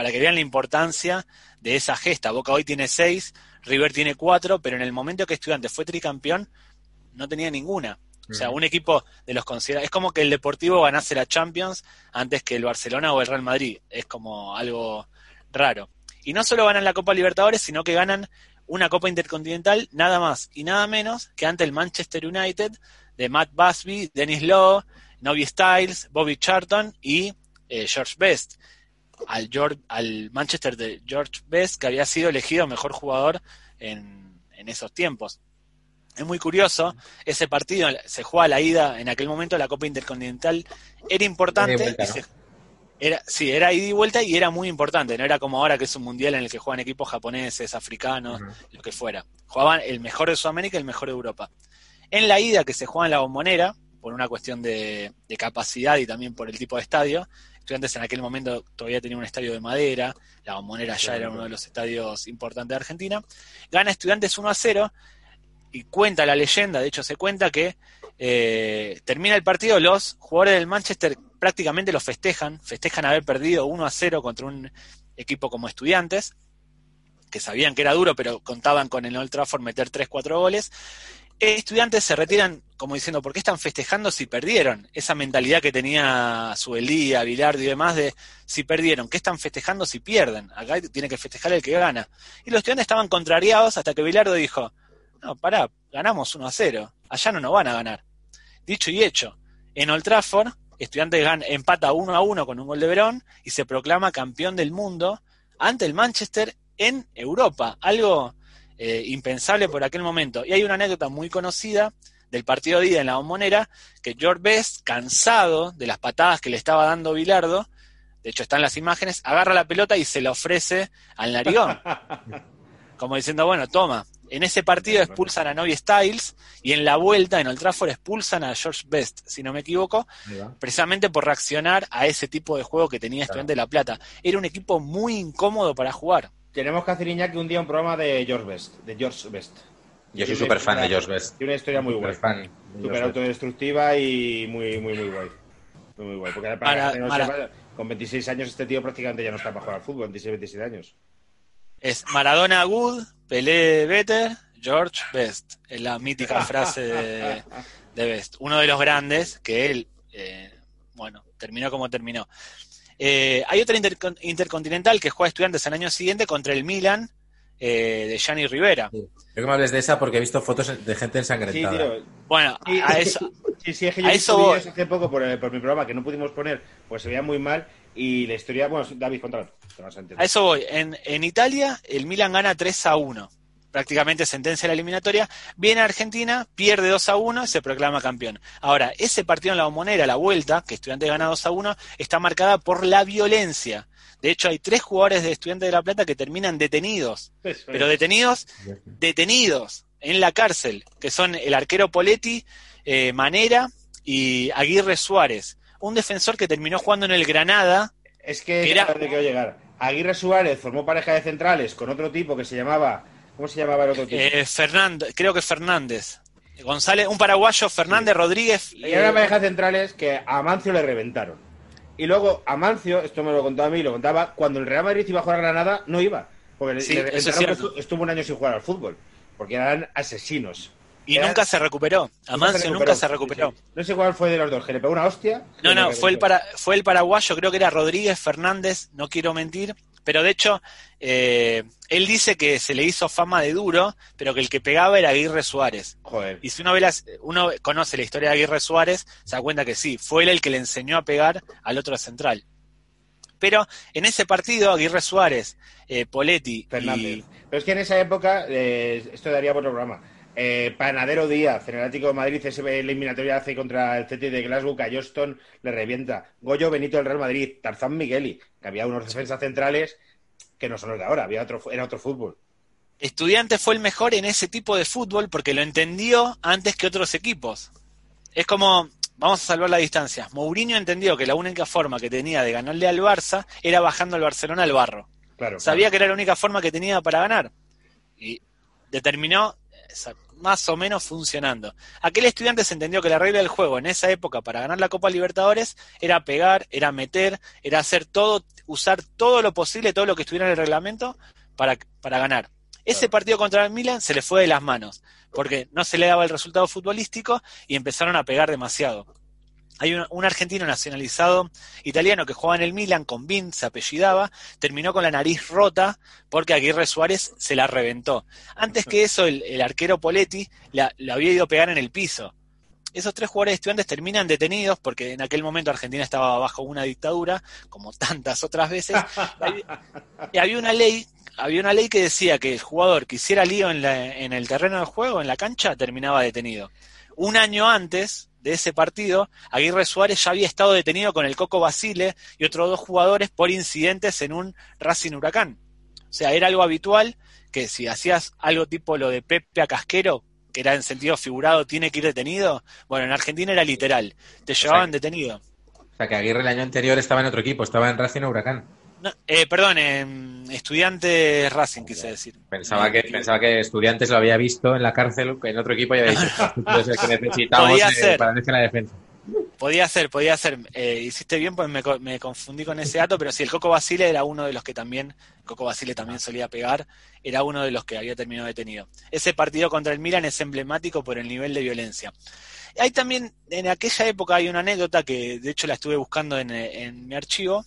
Para que vean la importancia de esa gesta. Boca hoy tiene seis, River tiene cuatro, pero en el momento que Estudiantes fue tricampeón, no tenía ninguna. O sea, un equipo de los considera es como que el Deportivo ganase la Champions antes que el Barcelona o el Real Madrid. Es como algo raro. Y no solo ganan la Copa Libertadores, sino que ganan una Copa Intercontinental nada más y nada menos que ante el Manchester United de Matt Busby, Dennis Law, Novi Styles, Bobby Charlton y eh, George Best. Al, George- al Manchester de George Best, que había sido elegido mejor jugador en, en esos tiempos. Es muy curioso, ese partido se juega a la ida, en aquel momento la Copa Intercontinental era importante. Vuelta, se- era, sí, era ida y vuelta y era muy importante. No era como ahora que es un mundial en el que juegan equipos japoneses, africanos, Ujú. lo que fuera. Jugaban el mejor de Sudamérica y el mejor de Europa. En la ida que se juega en la bombonera, por una cuestión de, de capacidad y también por el tipo de estadio, estudiantes en aquel momento todavía tenían un estadio de madera, la bombonera ya era uno de los estadios importantes de Argentina, gana estudiantes 1 a 0 y cuenta la leyenda, de hecho se cuenta que eh, termina el partido, los jugadores del Manchester prácticamente lo festejan, festejan haber perdido 1 a 0 contra un equipo como estudiantes, que sabían que era duro, pero contaban con el Old Trafford meter 3-4 goles. Estudiantes se retiran como diciendo, ¿por qué están festejando si perdieron? Esa mentalidad que tenía Suelía, Bilardo y demás de, si perdieron, ¿qué están festejando si pierden? Acá tiene que festejar el que gana. Y los estudiantes estaban contrariados hasta que Bilardo dijo, no, pará, ganamos 1 a 0, allá no nos van a ganar. Dicho y hecho, en Old Trafford, Estudiantes empata 1 a 1 con un gol de Verón y se proclama campeón del mundo ante el Manchester en Europa, algo eh, impensable por aquel momento. Y hay una anécdota muy conocida del partido de ida en la bombonera, que George Best, cansado de las patadas que le estaba dando Bilardo, de hecho están las imágenes, agarra la pelota y se la ofrece al narigón. [LAUGHS] Como diciendo, bueno, toma. En ese partido expulsan a Novi Styles y en la vuelta en Old Trafford expulsan a George Best, si no me equivoco, precisamente por reaccionar a ese tipo de juego que tenía Estudiante de La Plata. Era un equipo muy incómodo para jugar. Tenemos que hacer Iñaki un día un programa de George Best. De George Best. Yo soy súper fan de George Best. Tiene una historia muy guay. Súper autodestructiva y muy, muy, muy guay. Muy, muy guay. Porque para no sepa, con 26 años este tío prácticamente ya no está para jugar al fútbol. 26, 27 años. Es Maradona Good, Pelé Better, George Best. Es la mítica [LAUGHS] frase de, de Best. Uno de los grandes que él, eh, bueno, terminó como terminó. Eh, hay otra intercon- intercontinental que juega estudiantes al año siguiente contra el Milan eh, de Gianni Rivera. Sí. Creo que me hables de esa porque he visto fotos de gente Sí, ensangrentada. tío. Bueno, Sí, a eso, Sí, sí, es que yo A he eso hace poco por, el- por mi programa que no pudimos poner, pues se veía muy mal. Y la historia, bueno, David, contalo. A eso voy. En, en Italia, el Milan gana 3 a 1. Prácticamente sentencia la eliminatoria. Viene a Argentina, pierde 2 a 1 y se proclama campeón. Ahora, ese partido en la bombonera, la vuelta, que Estudiante gana 2 a 1, está marcada por la violencia. De hecho, hay tres jugadores de Estudiante de La Plata que terminan detenidos. Eso Pero detenidos, detenidos en la cárcel, que son el arquero Poletti, eh, Manera y Aguirre Suárez. Un defensor que terminó jugando en el Granada, Es que Era- es a donde quiero llegar. Aguirre Suárez formó pareja de centrales con otro tipo que se llamaba. ¿Cómo se llamaba el otro tipo? Eh, Fernández, creo que Fernández. González, un paraguayo, Fernández Rodríguez. Y era una eh, pareja centrales que a Amancio le reventaron. Y luego Amancio, esto me lo contaba a mí, lo contaba, cuando el Real Madrid iba a jugar a Granada, no iba. Porque Sí, le es estuvo un año sin jugar al fútbol. Porque eran asesinos. y era- nunca se recuperó. Amancio nunca se recuperó. Sí, sí. No sé cuál fue de los dos, que le pegó una hostia. No, no, fue el, para, fue el paraguayo, creo que era Rodríguez Fernández, no quiero mentir, pero de hecho, eh, él dice que se le hizo fama de duro, pero que el que pegaba era Aguirre Suárez. Joder. Y si uno, ve las, uno conoce la historia de Aguirre Suárez, se da cuenta que sí, fue él el que le enseñó a pegar al otro central. Pero en ese partido, Aguirre Suárez, eh, Poletti Fernández. y... Pero es que en esa época, eh, esto daría por otro programa. Eh, Panadero Díaz, en el Atlético de Madrid, ese eliminatoria hace contra el CT de Glasgow, que a Johnston le revienta. Goyo Benito del Real Madrid, Tarzán Migueli, que había unos defensas centrales que no son los de ahora, había otro, era otro fútbol. Estudiante fue el mejor en ese tipo de fútbol porque lo entendió antes que otros equipos. Es como, vamos a salvar la distancia. Mourinho entendió que la única forma que tenía de ganarle al Barça era bajando al Barcelona al barro. Claro. Sabía que era la única forma que tenía para ganar. Y determinó más o menos funcionando. Aquel estudiante se entendió que la regla del juego en esa época para ganar la Copa Libertadores era pegar, era meter, era hacer todo, usar todo lo posible, todo lo que estuviera en el reglamento para, para ganar. Ese partido contra el Milan se le fue de las manos, porque no se le daba el resultado futbolístico y empezaron a pegar demasiado. Hay un, un argentino nacionalizado italiano que jugaba en el Milan con Bin, se apellidaba, terminó con la nariz rota porque Aguirre Suárez se la reventó. Antes que eso, el, el arquero Poletti la, lo había ido a pegar en el piso. Esos tres jugadores estudiantes terminan detenidos porque en aquel momento Argentina estaba bajo una dictadura, como tantas otras veces. y había, y había una ley, había una ley que decía que el jugador que hiciera lío en, la- en el terreno del juego, en la cancha, terminaba detenido. Un año antes de ese partido, Aguirre Suárez ya había estado detenido con el Coco Basile y otros dos jugadores por incidentes en un Racing Huracán. O sea, era algo habitual que si hacías algo tipo lo de Pepe a Casquero, que era en sentido figurado, tiene que ir detenido, bueno, en Argentina era literal, te llevaban detenido. O sea, que Aguirre el año anterior estaba en otro equipo, estaba en Racing Huracán. No, eh, perdón, en Estudiantes Racing quise decir. Pensaba que, pensaba que Estudiantes lo había visto en la cárcel, en otro equipo, y había dicho, "Ostras, tú eres el que necesitamos Podía eh, para en la defensa. Podía ser, podía ser. Eh, hiciste bien, pues me, me confundí con ese dato, pero sí, el Coco Basile era uno de los que también, Coco Basile también solía pegar, era uno de los que había terminado detenido. Ese partido contra el Milan es emblemático por el nivel de violencia. Hay también, en aquella época hay una anécdota que de hecho la estuve buscando en, eh, en mi archivo.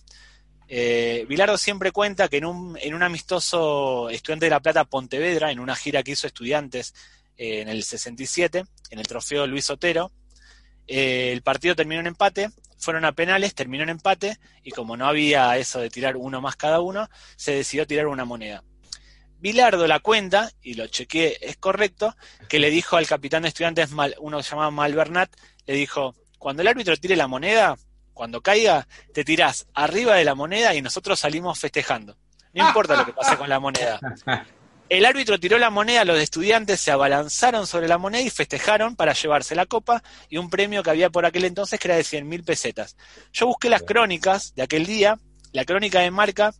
Eh, Bilardo siempre cuenta que en un, amistoso estudiante de La Plata Pontevedra, en una gira que hizo estudiantes eh, en el 67, en el trofeo Luis Otero, eh, el partido terminó en empate, fueron a penales, terminó en empate, y como no había eso de tirar uno más cada uno, se decidió tirar una moneda. Bilardo la cuenta, y lo chequeé, es correcto, que le dijo al capitán de estudiantes, uno que se llamaba Malvernat, le dijo, cuando el árbitro tire la moneda, cuando caiga, te tirás arriba de la moneda y nosotros salimos festejando. No importa lo que pase con la moneda. [LAUGHS] El árbitro tiró la moneda, los estudiantes se abalanzaron sobre la moneda y festejaron para llevarse la copa y un premio que había por aquel entonces que era de 100 mil pesetas. Yo busqué las crónicas de aquel día, la crónica de marca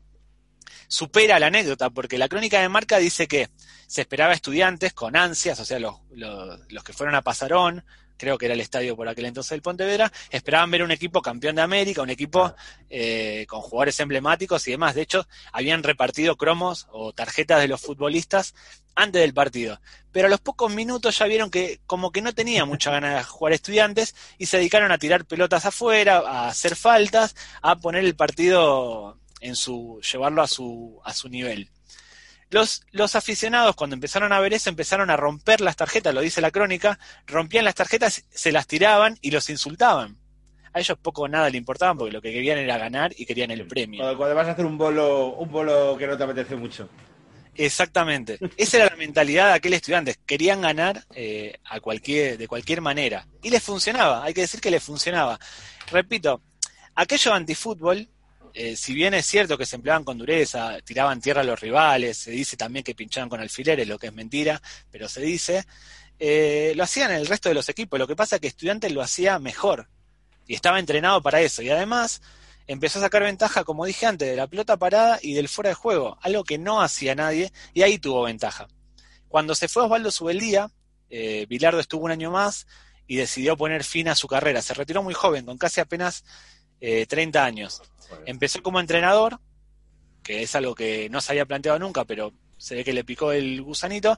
supera la anécdota, porque la crónica de marca dice que se esperaba estudiantes con ansias, o sea, los, los, los que fueron a Pasarón, creo que era el estadio por aquel entonces del Pontevedra, esperaban ver un equipo campeón de América, un equipo eh, con jugadores emblemáticos y demás. De hecho, habían repartido cromos o tarjetas de los futbolistas antes del partido. Pero a los pocos minutos ya vieron que como que no tenía [LAUGHS] mucha ganas de jugar estudiantes y se dedicaron a tirar pelotas afuera, a hacer faltas, a poner el partido en su, llevarlo a su, a su nivel. Los, los aficionados cuando empezaron a ver eso empezaron a romper las tarjetas, lo dice la crónica, rompían las tarjetas, se las tiraban y los insultaban. A ellos poco o nada le importaban porque lo que querían era ganar y querían el premio. Cuando, cuando vas a hacer un bolo, un bolo que no te apetece mucho. Exactamente. Esa era la mentalidad de aquel estudiante. Querían ganar eh, a cualquier, de cualquier manera. Y les funcionaba, hay que decir que les funcionaba. Repito, aquello antifútbol, eh, si bien es cierto que se empleaban con dureza, tiraban tierra a los rivales, se dice también que pinchaban con alfileres, lo que es mentira, pero se dice, eh, lo hacían el resto de los equipos. Lo que pasa es que Estudiantes lo hacía mejor y estaba entrenado para eso. Y además empezó a sacar ventaja, como dije antes, de la pelota parada y del fuera de juego, algo que no hacía nadie, y ahí tuvo ventaja. Cuando se fue Osvaldo Subeldía, eh, Bilardo estuvo un año más y decidió poner fin a su carrera. Se retiró muy joven, con casi apenas eh, 30 años. Empezó como entrenador, que es algo que no se había planteado nunca, pero se ve que le picó el gusanito.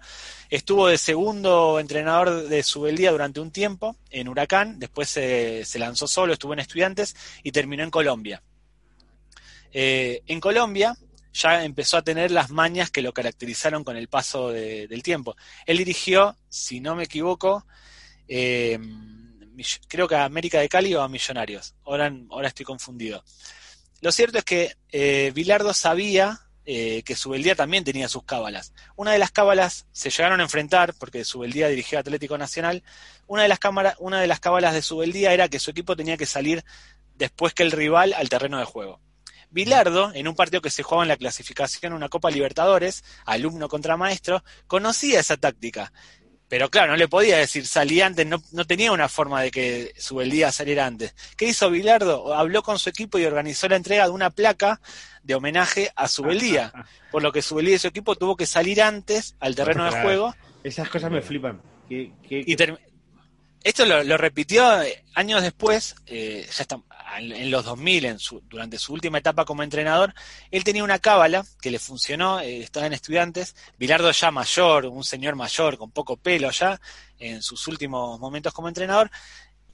Estuvo de segundo entrenador de Subeldía durante un tiempo en Huracán, después se, se lanzó solo, estuvo en Estudiantes y terminó en Colombia. Eh, en Colombia ya empezó a tener las mañas que lo caracterizaron con el paso de- del tiempo. Él dirigió, si no me equivoco, eh, creo que a América de Cali o a Millonarios. Ahora, ahora estoy confundido. Lo cierto es que eh, sabía eh, que Subeldía también tenía sus cábalas. Una de las cábalas se llegaron a enfrentar, porque Subeldía dirigía Atlético Nacional. Una de las, cámara- una de las cábalas de Subeldía era que su equipo tenía que salir después que el rival al terreno de juego. Bilardo, en un partido que se jugaba en la clasificación una Copa Libertadores, alumno contra maestro, conocía esa táctica. Pero claro, no le podía decir salí antes, no, no tenía una forma de que Subeldía saliera antes. ¿Qué hizo Bilardo? Habló con su equipo y organizó la entrega de una placa de homenaje a Subeldía, [LAUGHS] por lo que Subeldía y su equipo tuvo que salir antes al terreno de juego Esas cosas me flipan. ¿Qué- qué- y term- esto lo, lo repitió años después, eh, ya está, en los 2000, en su, durante su última etapa como entrenador, él tenía una cábala que le funcionó, eh, estaba en estudiantes, Bilardo ya mayor, un señor mayor, con poco pelo ya, en sus últimos momentos como entrenador.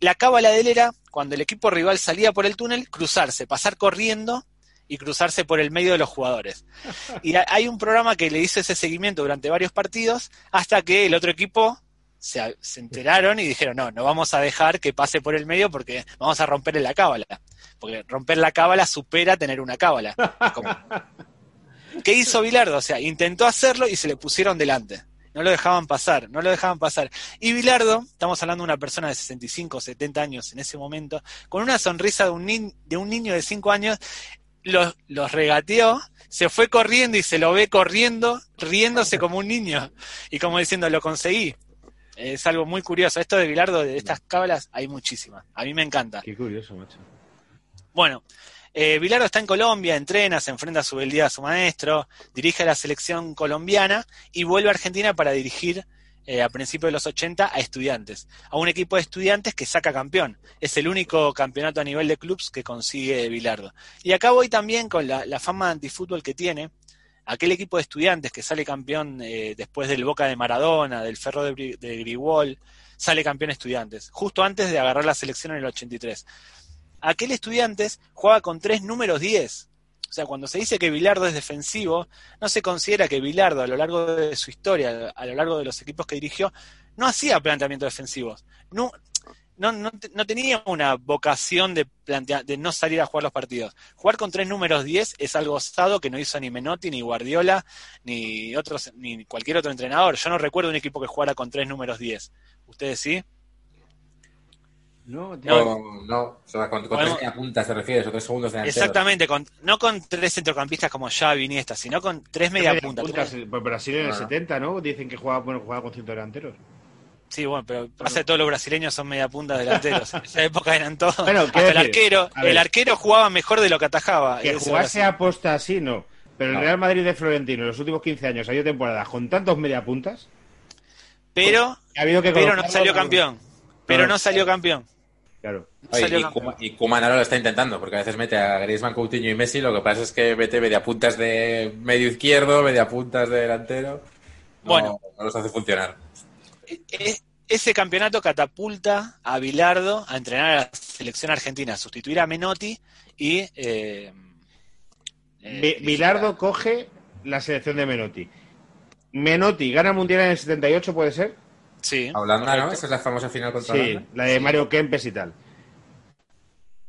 La cábala de él era, cuando el equipo rival salía por el túnel, cruzarse, pasar corriendo y cruzarse por el medio de los jugadores. [LAUGHS] Y ha- hay un programa que le hizo ese seguimiento durante varios partidos hasta que el otro equipo se, enteraron y dijeron, no, no vamos a dejar que pase por el medio porque vamos a romperle la cábala. Porque romper la cábala supera tener una cábala. Como- [LAUGHS] ¿Qué hizo Bilardo? O sea, intentó hacerlo y se le pusieron delante. No lo dejaban pasar, no lo dejaban pasar. Y Bilardo, estamos hablando de una persona de 65, 70 años en ese momento, con una sonrisa de un, ni- de un niño de 5 años, los, los regateó, se fue corriendo y se lo ve corriendo, riéndose como un niño y como diciendo, lo conseguí. Es algo muy curioso. Esto de Bilardo, de estas cábalas, hay muchísimas. A mí me encanta. Qué curioso, macho. Bueno, eh, Bilardo está en Colombia, entrena, se enfrenta a su beldía a su maestro, dirige a la selección colombiana y vuelve a Argentina para dirigir eh, a principios de los 80 a estudiantes, a un equipo de estudiantes que saca campeón. Es el único campeonato a nivel de clubs que consigue Bilardo. Y acá voy también con la, la fama de antifútbol que tiene. Aquel equipo de estudiantes que sale campeón eh, después del Boca de Maradona, del Ferro de, de sale campeón estudiantes, justo antes de agarrar la selección en el 83 aquel estudiantes jugaba con tres números 10. O sea, cuando se dice que Bilardo es defensivo, no se considera que Bilardo a lo largo de su historia, a lo largo de los equipos que dirigió, no hacía planteamientos defensivos. No, no, no, no tenía una vocación de, plantea- de no salir a jugar los partidos. Jugar con tres números 10 es algo osado que no hizo ni Menotti, ni Guardiola, ni, otros, ni cualquier otro entrenador. Yo no recuerdo un equipo que jugara con tres números 10. ¿Ustedes sí? No. No, no, o sea, con, tres puntas te refieres, o tres segundos. Exactamente, con, no con tres centrocampistas como Xavi ni esta, sino con tres media puntas. puntas, pues Brasil en el Ah. 70, ¿no? Dicen que jugaba, bueno, jugaba con cinco delanteros. Sí, bueno, pero pasa que todos los brasileños son media puntas delanteros. [LAUGHS] En esa época eran todos. Bueno, Hasta el arquero, el arquero jugaba mejor de lo que atajaba. Que jugase a posta así, no. Pero el. Real Madrid de Florentino en los últimos 15 años ha habido temporadas con tantos mediapuntas. Pero, Ha habido que pero no salió campeón. Pero no salió campeón. Claro. Oye, y. Kuma- y Koeman ahora lo está intentando, porque a veces mete a Griezmann, Coutinho y Messi, lo que pasa es que mete media puntas de medio izquierdo, media puntas de delantero. No, Bueno. no los hace funcionar. Ese campeonato catapulta a Bilardo a entrenar a la selección argentina, a sustituir a Menotti y. eh, eh, Bi- Bilardo coge la selección de Menotti. Menotti gana mundial en el 78, ¿puede ser? Sí. A Holanda, ¿no? Esa es la famosa final contra Sí, Holanda. la de Mario Kempes y tal.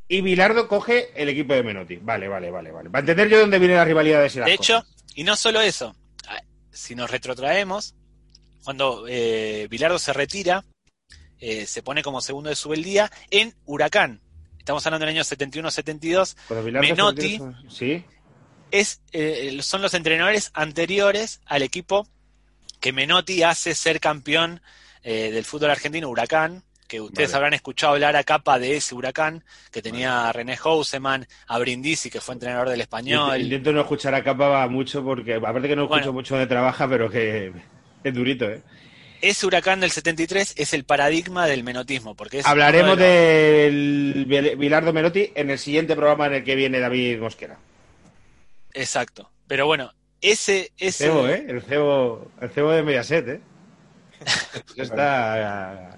Y Bilardo coge el equipo de Menotti. Vale, vale, vale, vale. Para entender yo dónde vienen las rivalidades y las De hecho, cosas. y no solo eso, si nos retrotraemos, cuando eh, Bilardo se retira, eh, se pone como segundo de subeldía en Huracán. Estamos hablando del año 71-72. Cuando Bilardo se Menotti- Sí. Es, eh, son los entrenadores anteriores al equipo que Menotti hace ser campeón eh, del fútbol argentino, Huracán, que ustedes Vale. habrán escuchado hablar a capa de ese Huracán, que tenía a René Houseman, a Brindisi, que fue entrenador del español. Intento no escuchar a Capa mucho porque, aparte que no escucho Bueno. mucho donde trabaja, pero que Es durito, ¿eh? Ese huracán del 73 es el paradigma del menotismo. Porque es Hablaremos de del Bil- Bilardo Menotti en el siguiente programa en el que viene David Mosquera. los- Exacto. Pero bueno, ese... ese Cebo, ¿eh? El cebo, el cebo de Mediaset, ¿eh? [LAUGHS] Está...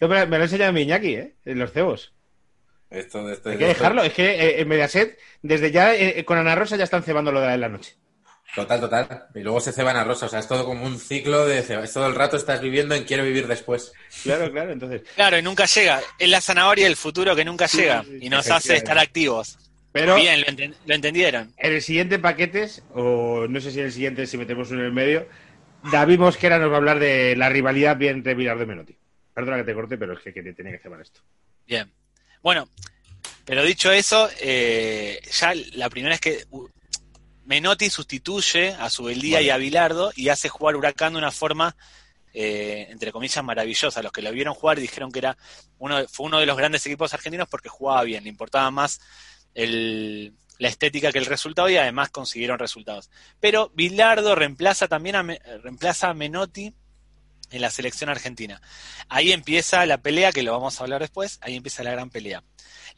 Yo me, lo ha enseñado mi Iñaki, ¿eh? En los cebos. Esto, esto, Hay que dejarlo. Es que eh, en Mediaset, desde ya, eh, con Ana Rosa ya están cebando lo de la noche. Total, total. Y luego se ceban a rosa. O sea, es todo como un ciclo de ceba. Es todo el rato estás viviendo en quiero vivir después. Claro, claro. Entonces, Claro, y nunca llega. Es la zanahoria del futuro que nunca Sí, llega sí, y nos hace estar activos. pero Bien, lo, enten- lo entendieron. en el siguiente paquetes, o no sé si en el siguiente, si metemos uno en el medio, David Mosquera nos va a hablar de la rivalidad bien entre Bilardo y Menotti. Perdona que te corte, pero es que, que tenía que cebar esto. Bien. Bueno, pero dicho eso, eh, ya la primera es que Menotti sustituye a Subeldía Vale. y a Bilardo y hace jugar Huracán de una forma, eh, entre comillas, maravillosa. Los que lo vieron jugar dijeron que era uno, de- fue uno de los grandes equipos argentinos porque jugaba bien, le importaba más el- la estética que el resultado y además consiguieron resultados. Pero Bilardo reemplaza también a, reemplaza a Menotti en la selección argentina. Ahí empieza la pelea, que lo vamos a hablar después, ahí empieza la gran pelea.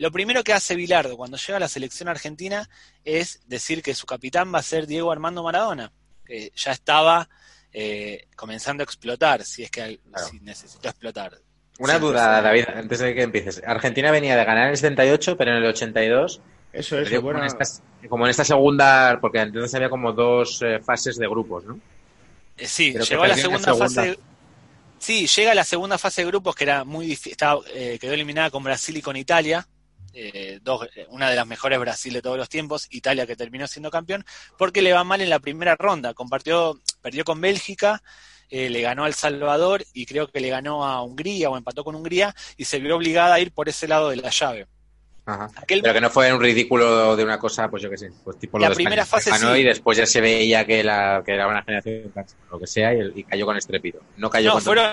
Lo primero que hace Bilardo cuando llega a la selección argentina es decir que su capitán va a ser Diego Armando Maradona, que ya estaba eh, comenzando a explotar, si es que Claro. si necesitó explotar. Una Siempre duda, David, antes de que empieces. Argentina venía de ganar en el 78, pero en el 82 Eso, eso, como, bueno. en esta, como en esta segunda, porque entonces había como dos eh, fases de grupos, ¿no? Eh, sí, Creo llegó a la segunda. fase. Sí, llega a la segunda fase de grupos que era muy difícil, quedó eliminada con Brasil y con Italia, eh, dos- eh, una de las mejores Brasil de todos los tiempos, Italia que terminó siendo campeón, porque le va mal en la primera ronda, compartió, perdió con Bélgica, eh, le ganó a El Salvador y creo que le ganó a Hungría o empató con Hungría y se vio obligada a ir por ese lado de la llave. Ajá. Aquel- Pero que no fue un ridículo de una cosa, pues yo qué sé, pues tipo lo La España, primera fase ganó sí. y después ya se veía que, la, que era una generación, lo que sea, y, y cayó con estrépito. No cayó No, con fueron,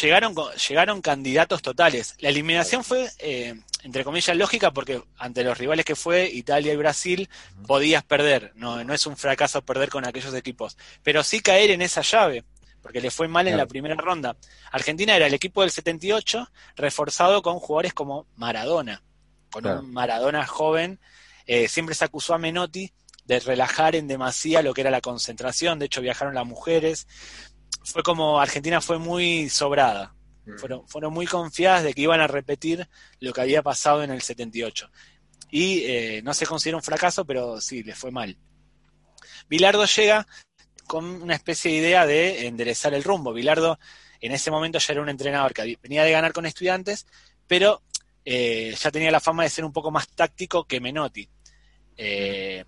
llegaron, llegaron candidatos totales. La eliminación fue, eh, entre comillas, lógica porque ante los rivales que fue, Italia y Brasil, podías perder. No, no es un fracaso perder con aquellos equipos, pero sí caer en esa llave, porque le fue mal en Claro. la primera ronda. Argentina era el equipo del 78, reforzado con jugadores como Maradona, con Claro. un Maradona joven. Eh, siempre se acusó a Menotti de relajar en demasía lo que era la concentración, de hecho viajaron las mujeres, fue como Argentina fue muy sobrada. Mm. Fueron, fueron muy confiadas de que iban a repetir lo que había pasado en el 78. Y eh, no se considera un fracaso, pero sí, les fue mal. Bilardo llega con una especie de idea de enderezar el rumbo. Bilardo en ese momento ya era un entrenador que venía de ganar con estudiantes, pero eh, ya tenía la fama de ser un poco más táctico que Menotti. Eh,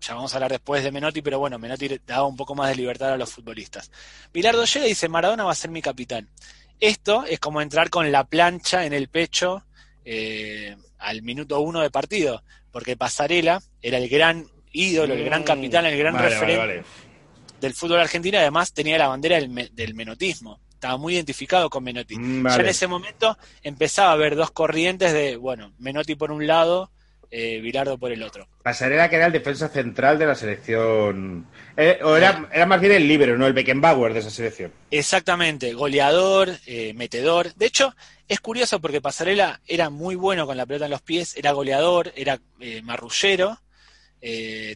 ya vamos a hablar después de Menotti, pero bueno, Menotti daba un poco más de libertad a los futbolistas. Bilardo llega y dice, Maradona va a ser mi capitán. Esto es como entrar con la plancha en el pecho eh, al minuto uno de partido, porque Pasarela era el gran ídolo, el gran Mm, capitán, el gran vale, referente vale, vale. del fútbol argentino, y además tenía la bandera del, me- del menotismo. Estaba muy identificado con Menotti. Mm, Ya en ese momento empezaba a haber dos corrientes de, bueno, Menotti por un lado, eh, Bilardo por el otro. Pasarela que era el defensa central de la selección. Eh, o era, era más bien el libero, no el Beckenbauer de esa selección. Exactamente, goleador, eh, metedor. De hecho, es curioso porque Pasarela era muy bueno con la pelota en los pies, era goleador, era eh, marrullero,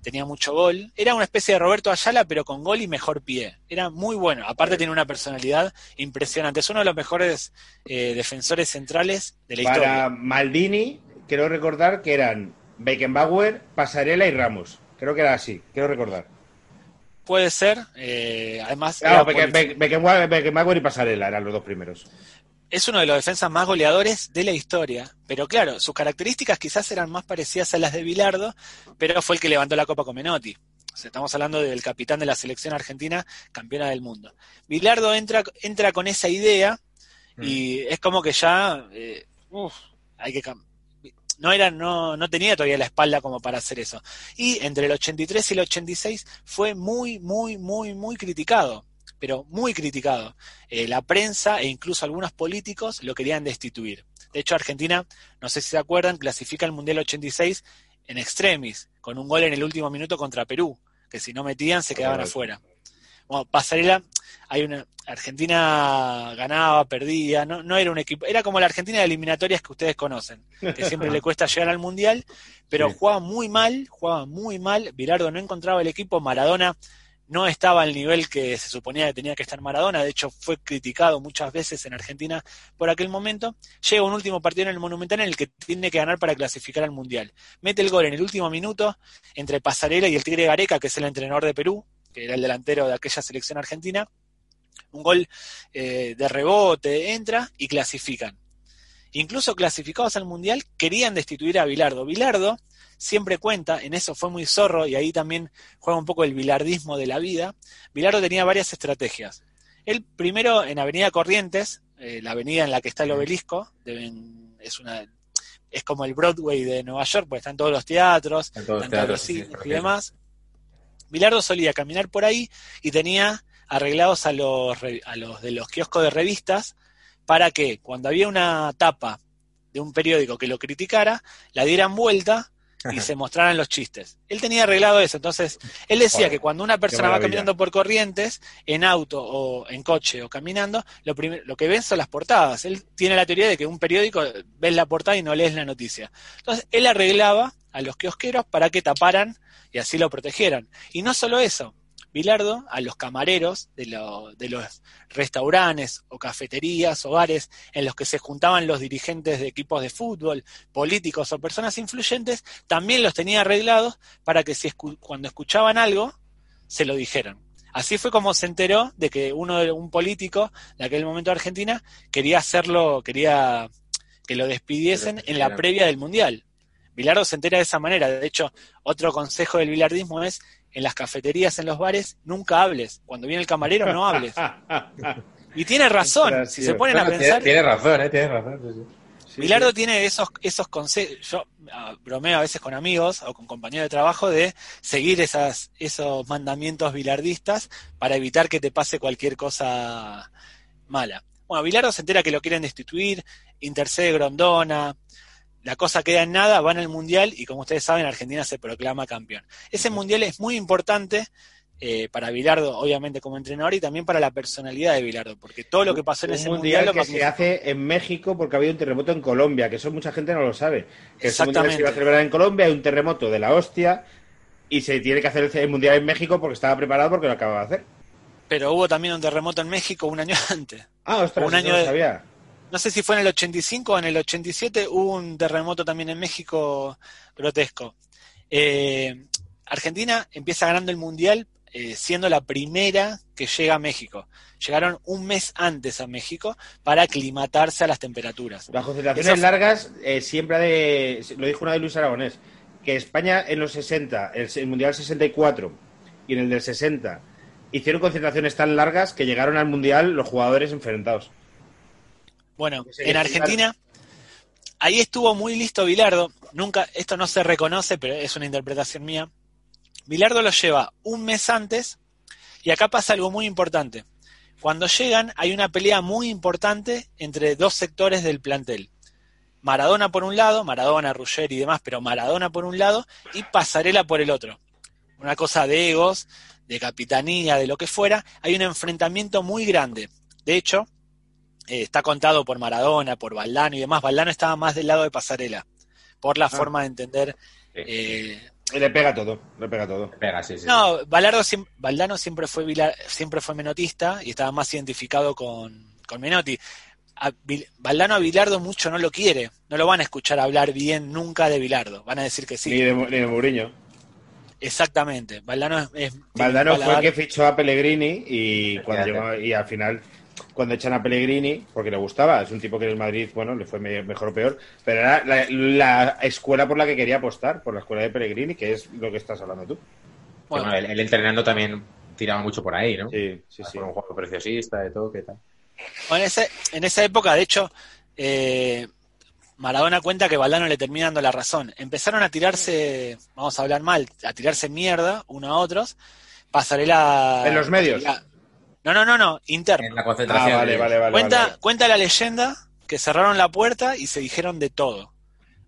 tenía mucho gol. Era una especie de Roberto Ayala, pero con gol y mejor pie. Era muy bueno. Aparte, tiene una personalidad impresionante. Es uno de los mejores defensores centrales de la Para historia. Maldini, quiero recordar que eran Beckenbauer, Pasarela y Ramos. Creo que era así, quiero recordar. Puede ser. eh, además, Claro, Becken- Beckenbauer, Beckenbauer y Pasarela eran los dos primeros. es uno de los defensas más goleadores de la historia. Pero claro, sus características quizás eran más parecidas a las de Bilardo, pero fue el que levantó la Copa con Menotti. O sea, estamos hablando del capitán de la selección argentina, campeona del mundo. Bilardo entra, entra con esa idea y es como que ya eh, uf, hay que cam- no era no, no tenía todavía la espalda como para hacer eso. Y entre el 83 y el 86 fue muy muy muy muy criticado, pero muy criticado. Eh, la prensa e incluso algunos políticos lo querían destituir. De hecho, Argentina, no sé si se acuerdan, clasifica el Mundial 86 en extremis, con un gol en el último minuto contra Perú, que si no metían se quedaban afuera. Bueno, Pasarela, hay una. Argentina ganaba, perdía, no, no era un equipo, era como la Argentina de eliminatorias que ustedes conocen, que siempre le [LAUGHS] cuesta llegar al mundial, pero Sí. jugaba muy mal, jugaba muy mal, Bilardo no encontraba el equipo, Maradona no estaba al nivel que se suponía que tenía que estar Maradona, de hecho fue criticado muchas veces en Argentina por aquel momento. Llega un último partido en el Monumental en el que tiene que ganar para clasificar al Mundial. Mete el gol en el último minuto entre Pasarela y el Tigre Gareca, que es el entrenador de Perú, que era el delantero de aquella selección argentina. Un gol eh, de rebote, entra y clasifican. Incluso clasificados al Mundial, querían destituir a Bilardo. Bilardo siempre cuenta, en eso fue muy zorro y ahí también juega un poco el bilardismo de la vida. Bilardo tenía varias estrategias. Él primero en Avenida Corrientes, eh, la avenida en la que está el obelisco, deben- es una es como el Broadway de Nueva York, pues están todos los teatros, todos los están todos los teatros, sí, y demás. Bilardo solía caminar por ahí y tenía arreglados a los, a los de los kioscos de revistas para que cuando había una tapa de un periódico que lo criticara, la dieran vuelta y se mostraran los chistes. Él tenía arreglado eso, entonces él decía que cuando una persona va caminando por corrientes, en auto o en coche o caminando, lo, lo que ven son las portadas. Él tiene la teoría de que un periódico ves la portada y no lees la noticia. Entonces él arreglaba a los kiosqueros para que taparan y así lo protegieran. Y no solo eso, Bilardo a los camareros de, lo- de los restaurantes o cafeterías o bares en los que se juntaban los dirigentes de equipos de fútbol, políticos o personas influyentes, también los tenía arreglados para que si escu- cuando escuchaban algo, se lo dijeran. Así fue como se enteró de que uno de un político de aquel momento de Argentina quería hacerlo, quería que lo despidiesen en la previa del Mundial. Bilardo se entera de esa manera. De hecho, otro consejo del bilardismo es en las cafeterías, en los bares, nunca hables. Cuando viene el camarero, no hables. Y tiene razón. Si se ponen a pensar, tiene, razón, ¿eh? Tiene razón. Bilardo sí. tiene esos, esos consejos, yo ah, bromeo a veces con amigos o con compañeros de trabajo de seguir esas, esos mandamientos bilardistas para evitar que te pase cualquier cosa mala. Bueno, Bilardo se entera que lo quieren destituir, intercede Grondona, la cosa queda en nada, van al Mundial y como ustedes saben, Argentina se proclama campeón. Ese Mundial es muy importante eh, para Bilardo, obviamente como entrenador, y también para la personalidad de Bilardo, porque todo lo que pasó en un ese mundial, Mundial lo que se hace en México porque había un terremoto en Colombia, que eso mucha gente no lo sabe. Que mundial se Exactamente. iba a celebrar en Colombia, hay un terremoto de la hostia y se tiene que hacer el- mundial en México porque estaba preparado porque lo acababa de hacer. Pero hubo también un terremoto en México un año [LAUGHS] antes. Ah, ostras, Un año no lo de- sabía. No sé si fue en el 85 o en el 87, hubo un terremoto también en México grotesco. Eh, Argentina empieza ganando el Mundial eh, siendo la primera que llega a México. Llegaron un mes antes a México para aclimatarse a las temperaturas. Las concentraciones largas eh, siempre ha de. Lo dijo una de Luis Aragonés. Que España en los 60, el, el Mundial 64 y en el del 60 hicieron concentraciones tan largas que llegaron al Mundial los jugadores enfrentados. Bueno, en Argentina, ahí estuvo muy listo Bilardo. Nunca, esto no se reconoce, pero es una interpretación mía. Bilardo lo lleva un mes antes y acá pasa algo muy importante. Cuando llegan hay una pelea muy importante entre dos sectores del plantel. Maradona por un lado, Maradona, Ruggeri y demás, pero Maradona por un lado y Pasarela por el otro. Una cosa de egos, de capitanía, de lo que fuera. Hay un enfrentamiento muy grande. De hecho, eh, está contado por Maradona, por Valdano y demás. Valdano estaba más del lado de Pasarela, por la forma de entender. Sí. eh, Y le pega todo, le pega todo. Pega, sí, sí. no, Valardo Valdano siempre fue siempre fue menotista y estaba más identificado con, con Menotti. A Vil- Valdano a Vilardo mucho no lo quiere, no lo van a escuchar hablar bien nunca de Vilardo, van a decir que sí. Ni, de, ni de Mourinho. Exactamente, Valdano es... es- Valdano fue el que fichó a Pellegrini y cuando llegó, y al final cuando echan a Pellegrini porque le gustaba, es un tipo que en el Madrid, bueno, le fue me- mejor o peor, pero era la, la escuela por la que quería apostar, por la escuela de Pellegrini, que es lo que estás hablando tú. bueno, Bueno, él, él entrenando también tiraba mucho por ahí, ¿no? Sí, sí, sí. Por un juego preciosista y todo, ¿qué tal? Bueno, en, ese- en esa época, de hecho, eh, Maradona cuenta que Valdano le termina dando la razón. Empezaron a tirarse, vamos a hablar mal, a tirarse mierda uno a otros. Pasarela. En los medios. Pasarela- no, no, no, no, En interno. la Ah, concentración. vale, de- vale, vale. cuenta, vale, vale. cuenta la leyenda que cerraron la puerta y se dijeron de todo.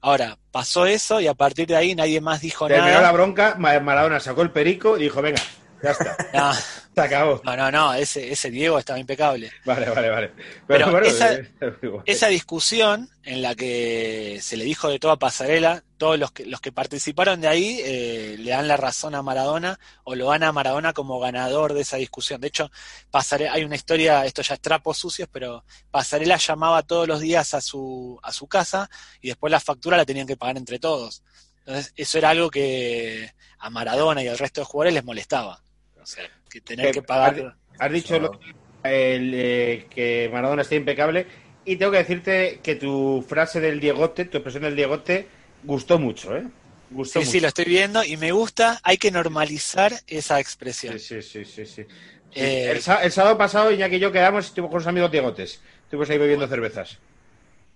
Ahora, pasó eso y a partir de ahí nadie más dijo Terminó nada. la bronca, Ma- Maradona sacó el perico y dijo, venga, Ya está. [LAUGHS] No, Se acabó. no, no, no, ese, ese Diego estaba impecable. Vale, vale, vale. Pero esa- eh, igual. Esa discusión en la que se le dijo de todo a Pasarela, todos los que, los que participaron de ahí eh, le dan la razón a Maradona o lo dan a Maradona como ganador de esa discusión. De hecho, Pasarela, hay una historia, esto ya es trapos sucios, pero Pasarela llamaba todos los días a su, a su casa y después la factura la tenían que pagar entre todos. Entonces, eso era algo que a Maradona y al resto de jugadores les molestaba. O sea, que tener que pagar. Has dicho lo- el, eh, que Maradona está impecable y tengo que decirte que tu frase del Diegote, tu expresión del Diegote, gustó mucho, ¿eh? Gustó Sí, mucho. sí, lo estoy viendo y me gusta, hay que normalizar esa expresión. Sí, sí, sí, sí, sí. Eh, el, sá- el sábado pasado, Iñaki y yo quedamos estuvimos con los amigos Diegotes. Estuvimos ahí bebiendo cervezas.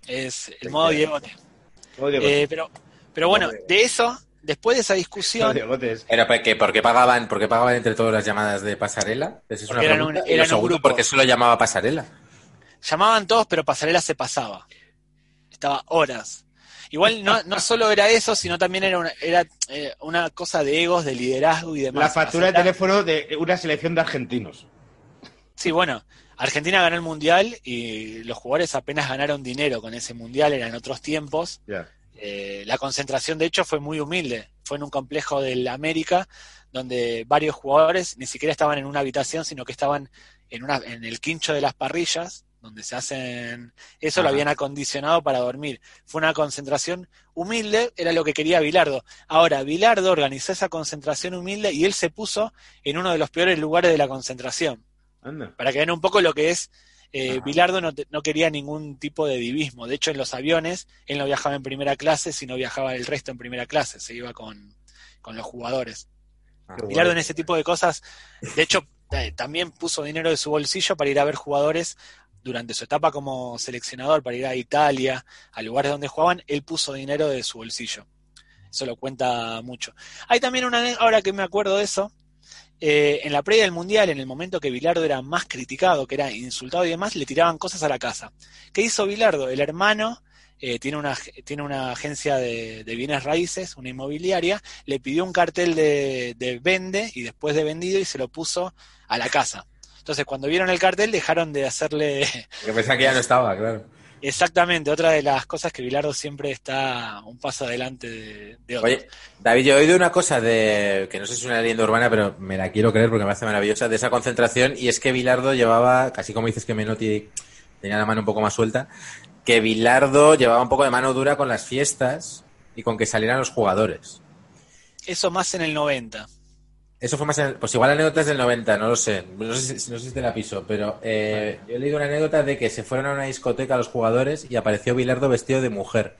Es el modo Diegote. Eh, pero, pero bueno, de eso, después de esa discusión. Pero ¿por qué, por qué pagaban, por qué pagaban entre todas las llamadas de pasarela? Esa es una Porque eran pregunta. un- Y lo eran un segundo, grupo. ¿por qué solo llamaba pasarela? llamaban todos, pero Pasarela se pasaba. Estaba horas. Igual no, no solo era eso, sino también era una, era, eh, una cosa de egos, de liderazgo y demás. La factura de teléfono de una selección de argentinos. Sí, bueno, Argentina ganó el Mundial y los jugadores apenas ganaron dinero con ese Mundial, eran otros tiempos. Ya. Eh, la concentración, de hecho, fue muy humilde. Fue en un complejo del América, donde varios jugadores ni siquiera estaban en una habitación, sino que estaban en, una, en el quincho de las parrillas, donde se hacen... Eso lo habían acondicionado para dormir. Fue una concentración humilde, era lo que quería Bilardo. Ahora, Bilardo organizó esa concentración humilde y él se puso en uno de los peores lugares de la concentración. Anda. Para que vean un poco lo que es, eh. Bilardo no, te- no quería ningún tipo de divismo. De hecho, en los aviones, él no viajaba en primera clase, sino viajaba el resto en primera clase. Se iba con, con los jugadores. Ah, Bilardo en ese tipo de cosas, de hecho, eh, también puso dinero de su bolsillo para ir a ver jugadores durante su etapa como seleccionador, para ir a Italia, a lugares donde jugaban, él puso dinero de su bolsillo. Eso lo cuenta mucho. Hay también una, ahora que me acuerdo de eso, eh, en la previa del Mundial, en el momento que Bilardo era más criticado, que era insultado y demás, le tiraban cosas a la casa. ¿Qué hizo Bilardo? El hermano eh, tiene, una, agencia de, bienes raíces, una inmobiliaria, le pidió un cartel de, de vende y después de vendido y se lo puso a la casa. Entonces, cuando vieron el cartel, dejaron de hacerle Que pensaba que ya no estaba, claro. Exactamente otra de las cosas que Bilardo siempre está un paso adelante de, de otros. Oye, David, yo he oído una cosa de, que no sé si es una leyenda urbana, pero me la quiero creer porque me hace maravillosa, de esa concentración, y es que Bilardo llevaba, casi como dices que Menotti tenía la mano un poco más suelta, que Bilardo llevaba un poco de mano dura con las fiestas y con que salieran los jugadores. Eso más en el 90. Eso fue más en, pues igual anécdotas del 90, no lo sé, no sé, si- no sé si te la piso, pero eh, yo he leído una anécdota de que se fueron a una discoteca los jugadores y apareció Bilardo vestido de mujer.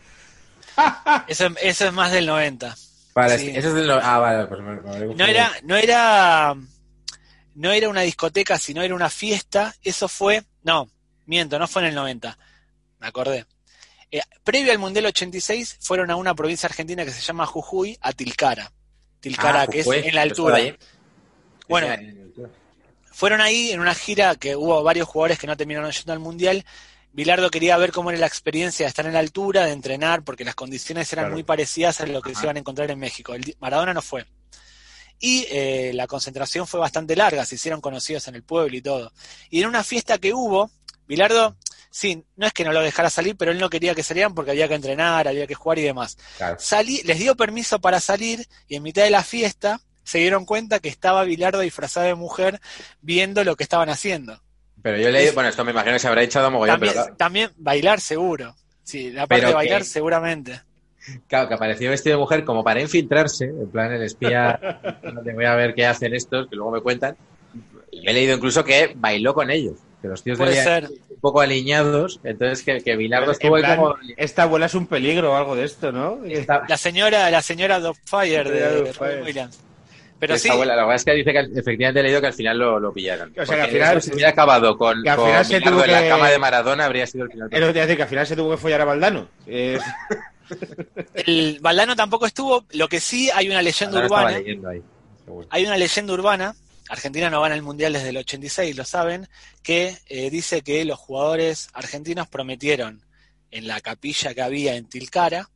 [LAUGHS] Eso, eso es más del 90. Vale, Sí. eso es del no- Ah, vale, pues me, me No era, no era, no era una discoteca, sino era una fiesta. Eso fue, no, miento, no fue en el 90. Me acordé. Eh, previo al Mundial 86 fueron a una provincia argentina que se llama Jujuy, a Tilcara. Tilcara, Ah, que es fue, en la altura. Bueno, fueron ahí en una gira que hubo varios jugadores que no terminaron yendo al Mundial. Bilardo quería ver cómo era la experiencia de estar en la altura, de entrenar, porque las condiciones eran Claro. muy parecidas a lo que se iban a encontrar en México. El Maradona no fue. Y eh, la concentración fue bastante larga, se hicieron conocidos en el pueblo y todo. Y en una fiesta que hubo, Bilardo, sí, no es que no lo dejara salir, pero él no quería que salieran porque había que entrenar, había que jugar y demás. Claro. Salí, les dio permiso para salir y en mitad de la fiesta se dieron cuenta que estaba Bilardo disfrazado de mujer viendo lo que estaban haciendo. Pero yo leí, bueno, esto me imagino que se habrá echado mogollón, También, pero también bailar seguro. Sí, la parte Pero de bailar que- seguramente. claro, que apareció vestido de mujer como para infiltrarse, en plan el espía, [LAUGHS] te voy a ver qué hacen estos, que luego me cuentan. Y he leído incluso que bailó con ellos, que los tíos Puede de ser. un poco aliñados, entonces que, que Bilardo En estuvo ahí plan, como... Esta abuela es un peligro o algo de esto, ¿no? Esta- La señora, la señora Dogfire de, de. Robin Williams. Pero esta sí, abuela, la verdad es que dice que efectivamente he leído que al final lo, lo pillaron. O sea, que al final- si hubiera acabado con, que al con final se tuvo en la que- cama de Maradona, habría sido el final. Es lo que te decir, que al final se tuvo que follar a Valdano. Eh, el Valdano tampoco estuvo. Lo que sí hay una leyenda Ahora urbana. ahí. Hay una leyenda urbana. Argentina no gana el mundial desde el 86, lo saben, que eh, dice que los jugadores argentinos prometieron en la capilla que había en Tilcara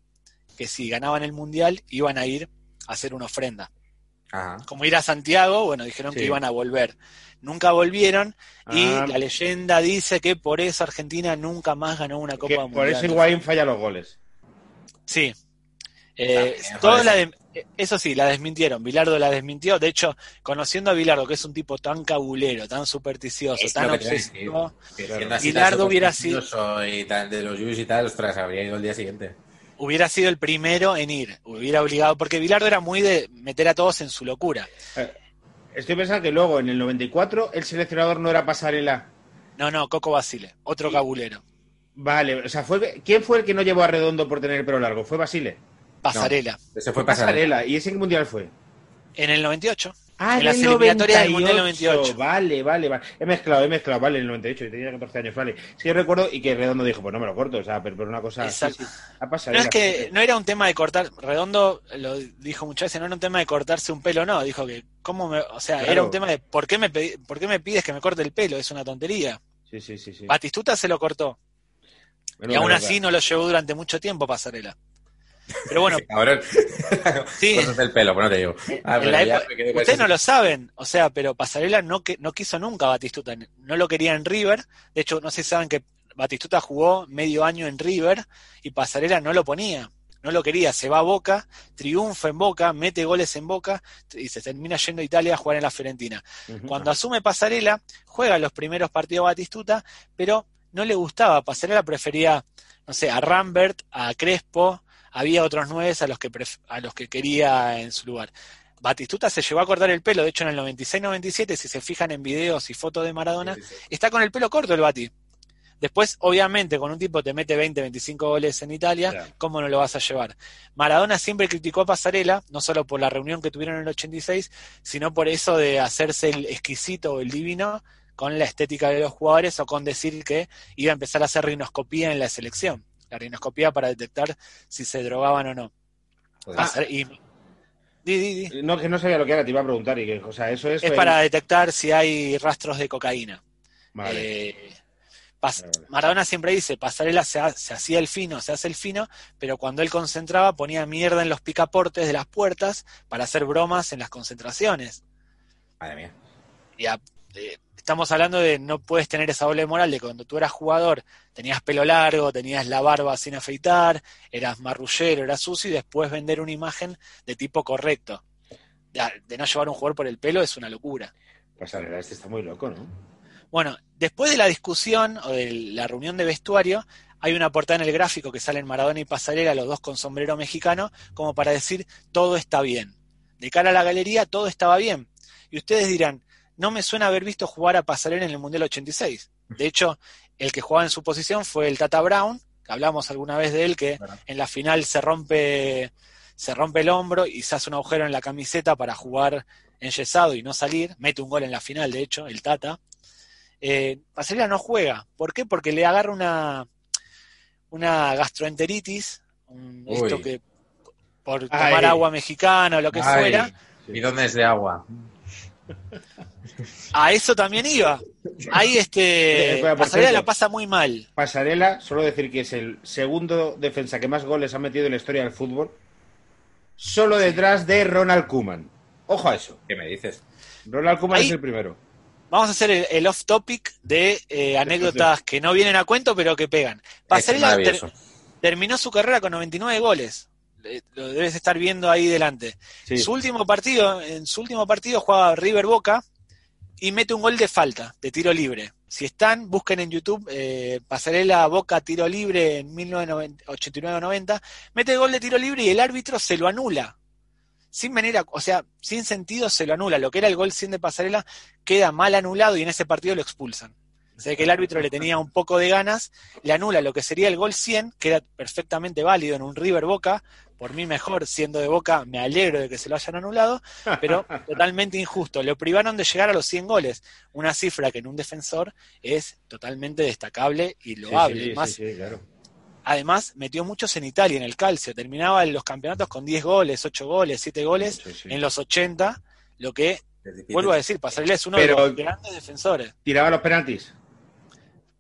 que si ganaban el mundial iban a ir a hacer una ofrenda. Ajá. como ir a Santiago, bueno, dijeron Sí. que iban a volver. Nunca volvieron y Ah. la leyenda dice que por eso Argentina nunca más ganó una Que Copa por Mundial. eso Higuaín falla los goles. Sí. Eh, También, toda la de- eso sí, la desmintieron. Bilardo la desmintió. De hecho, conociendo a Bilardo, que es un tipo tan cabulero, tan supersticioso, Es tan obsesivo, tan hubiera Y tal, de los Yus y tal, ostras, habría ido el día siguiente. hubiera sido el primero en ir. Hubiera obligado, porque Bilardo era muy de meter a todos en su locura. Eh, Estoy pensando que luego, en el 94, el seleccionador no era Pasarela. No, no, Coco Basile, otro cabulero. Vale, o sea, fue, ¿quién fue el que no llevó a Redondo por tener el pelo largo? Fue Basile. Pasarela. Ese fue pasarela. Pasarela. ¿Y ese en qué mundial fue? En el 98. Ah, En las el eliminatorias del Mundial 98. Vale, vale, vale. He mezclado, he mezclado, vale, en el 98, yo tenía 14 años, vale. Sí, yo recuerdo y que Redondo dijo, pues no me lo corto, o sea, pero por una cosa. Exacto. Sí, sí, a pasar. No es que no era un tema de cortar, Redondo lo dijo muchas veces, no era un tema de cortarse un pelo, no, dijo que, ¿cómo me, o sea, Claro. era un tema de, ¿por qué, me pedí- ¿por qué me pides que me corte el pelo? Es una tontería. Sí, sí, sí. sí. Batistuta se lo cortó, Bueno, y aún así no lo llevó durante mucho tiempo Pasarela. Pero bueno, [LAUGHS] Cabrón. Sí. Cosas del pelo, pues no te digo. Ah, pero época- ustedes no lo saben, o sea, pero Pasarela no, que, no quiso nunca a Batistuta, no lo quería en River, de hecho no sé si saben que Batistuta jugó medio año en River y Pasarela no lo ponía, no lo quería, se va a Boca, triunfa en Boca, mete goles en Boca y se termina yendo a Italia a jugar en la Fiorentina. Cuando asume Pasarela, juega los primeros partidos Batistuta, pero no le gustaba, Pasarela prefería, no sé, a Rambert, a Crespo, había otros nueve a los que a los que quería en su lugar. Batistuta se llevó a cortar el pelo, de hecho en el 96-97, si se fijan en videos y fotos de Maradona, Sí, sí, sí. está con el pelo corto el Bati. Después, obviamente, con un tipo te mete 20, 25 goles en Italia, Claro. ¿cómo no lo vas a llevar? Maradona siempre criticó a Pasarela, no solo por la reunión que tuvieron en el 86, sino por eso de hacerse el exquisito o el divino con la estética de los jugadores o con decir que iba a empezar a hacer rinoscopía en la selección. La rinoscopía para detectar si se drogaban o no. Joder. Pasar- y- di, di, di. No, que no sabía lo que era, te iba a preguntar. Y que, o sea, eso es. Es para detectar si hay rastros de cocaína. Vale. Eh, pas- Vale, vale. Maradona siempre dice, Pasarela se, ha- se hacía el fino, se hace el fino, pero cuando él concentraba ponía mierda en los picaportes de las puertas para hacer bromas en las concentraciones. Madre mía. Y a- eh, estamos hablando de no puedes tener esa doble moral de cuando tú eras jugador, tenías pelo largo, tenías la barba sin afeitar, eras marrullero, eras sucio y después vender una imagen de tipo correcto. De, de no llevar un jugador por el pelo es una locura. Pasarela, este está muy loco, ¿no? Bueno, después de la discusión o de la reunión de vestuario, hay una portada en el gráfico que salen Maradona y Pasarela, los dos con sombrero mexicano, como para decir todo está bien. De cara a la galería, todo estaba bien. Y ustedes dirán, no me suena haber visto jugar a Pasarela en el Mundial 86. De hecho, el que jugaba en su posición fue el Tata Brown, que hablamos alguna vez de él, que en la final se rompe, se rompe el hombro y se hace un agujero en la camiseta para jugar enyesado y no salir. Mete un gol en la final, de hecho, el Tata. Eh, Pasarela no juega. ¿Por qué? Porque le agarra una, una gastroenteritis, un- esto que por Ay. tomar agua mexicana o lo que Ay, fuera, Bidones de agua. A eso también iba. Ahí Eh, este por Pasarela la pasa muy mal. Pasarela, solo decir que es el segundo defensa que más goles ha metido en la historia del fútbol, solo detrás de Ronald Koeman. Ojo a eso. ¿Qué me dices? Ronald Koeman Ahí- es el primero. Vamos a hacer el, el off topic de eh, anécdotas que no vienen a cuento pero que pegan. Pasarela ter- terminó su carrera con 99 goles. Eh, Lo debes estar viendo ahí delante. Sí. Su último partido, en su último partido jugaba River Boca y mete un gol de falta, de tiro libre. Si están, busquen en YouTube eh, Pasarela Boca tiro libre en 1989-90, mete el gol de tiro libre y el árbitro se lo anula. Sin manera, o sea, sin sentido se lo anula. Lo que era el gol 100 de Pasarela queda mal anulado y en ese partido lo expulsan. O sea que el árbitro le tenía un poco de ganas, le anula lo que sería el gol 100, que era perfectamente válido en un River Boca, por mí mejor, siendo de Boca, me alegro de que se lo hayan anulado, pero [LAUGHS] totalmente injusto. Lo privaron de llegar a los 100 goles, una cifra que en un defensor es totalmente destacable y loable. sí, sí, Más, sí, claro. Además, metió muchos en Italia, en el calcio. Terminaba los campeonatos con 10 goles, 8 goles, 7 goles en los 80, lo que, vuelvo a decir, Pasarela es uno Pero- de los grandes defensores. Tiraba los penaltis.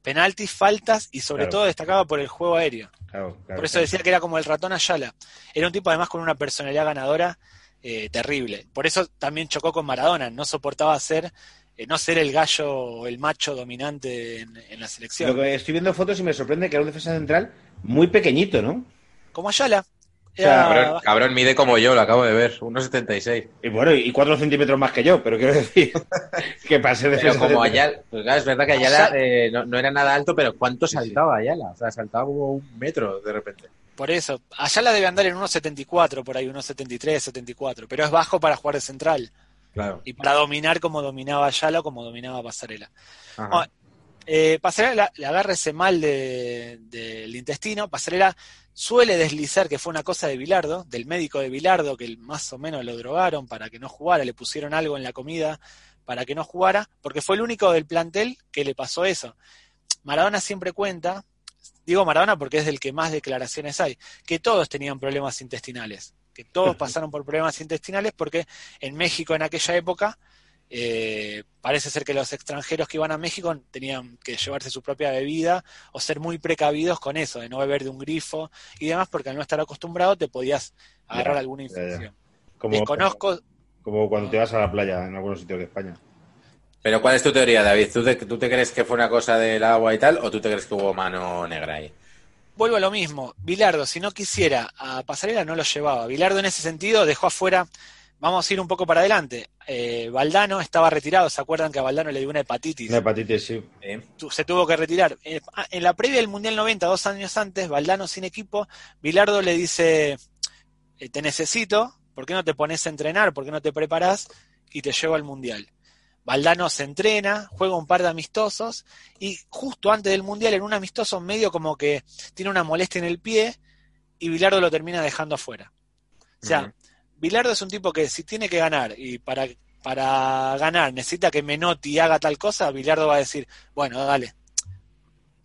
Penaltis, faltas y sobre Claro. todo destacaba por el juego aéreo. Claro, claro, Por eso decía que era como el ratón Ayala. Era un tipo además con una personalidad ganadora eh, terrible. Por eso también chocó con Maradona, no soportaba ser, eh, no ser el gallo o el macho dominante en, en la selección. Lo que estoy viendo fotos y me sorprende que era un defensa central muy pequeñito, ¿no? Como Ayala. O sea, Era- Cabrón, cabrón mide como yo, lo acabo de ver, 1,76. Y bueno, y cuatro centímetros más que yo, pero quiero decir [LAUGHS] que para ser Pero como Ayala, pues claro, es verdad que Ayala eh, no, no era nada alto, pero ¿cuánto saltaba Ayala? O sea, saltaba como un metro de repente. Por eso, Ayala debe andar en 1.74, por ahí, 1.73, 74, pero es bajo para jugar de central Claro. y para dominar como dominaba Ayala o como dominaba Pasarela. Ajá. Eh, Pasarela le agarra ese mal de- del intestino. Pasarela suele deslizar que fue una cosa de Bilardo, del médico de Bilardo, que más o menos lo drogaron para que no jugara, le pusieron algo en la comida para que no jugara, porque fue el único del plantel que le pasó eso. Maradona siempre cuenta, digo Maradona porque es del que más declaraciones hay, que todos tenían problemas intestinales, que todos [LAUGHS] pasaron por problemas intestinales porque en México en aquella época eh, parece ser que los extranjeros que iban a México tenían que llevarse su propia bebida o ser muy precavidos con eso, de no beber de un grifo y demás, porque al no estar acostumbrado te podías agarrar Ya, alguna ya, ya. infección. como, Desconozco, como cuando te vas a la playa en algunos sitios de España. Pero ¿cuál es tu teoría, David? ¿Tú te, ¿Tú te crees que fue una cosa del agua y tal? ¿O tú te crees que hubo mano negra ahí? vuelvo a lo mismo. Bilardo, si no quisiera a Pasarela, no lo llevaba. Bilardo en ese sentido dejó afuera. Vamos a ir un poco para adelante. Eh, Valdano estaba retirado. ¿Se acuerdan que a Valdano le dio una hepatitis? Una hepatitis, sí. ¿Eh? se tuvo que retirar. Eh, ah, en la previa del Mundial 90, dos años antes, Valdano sin equipo, Bilardo le dice, eh, te necesito, ¿por qué no te pones a entrenar? ¿Por qué no te preparás? Y te llevo al Mundial. Valdano se entrena, juega un par de amistosos y justo antes del Mundial, en un amistoso medio como que tiene una molestia en el pie y Bilardo lo termina dejando afuera. O sea. Bilardo es un tipo que si tiene que ganar y para, para ganar necesita que Menotti haga tal cosa, Bilardo va a decir, bueno, dale,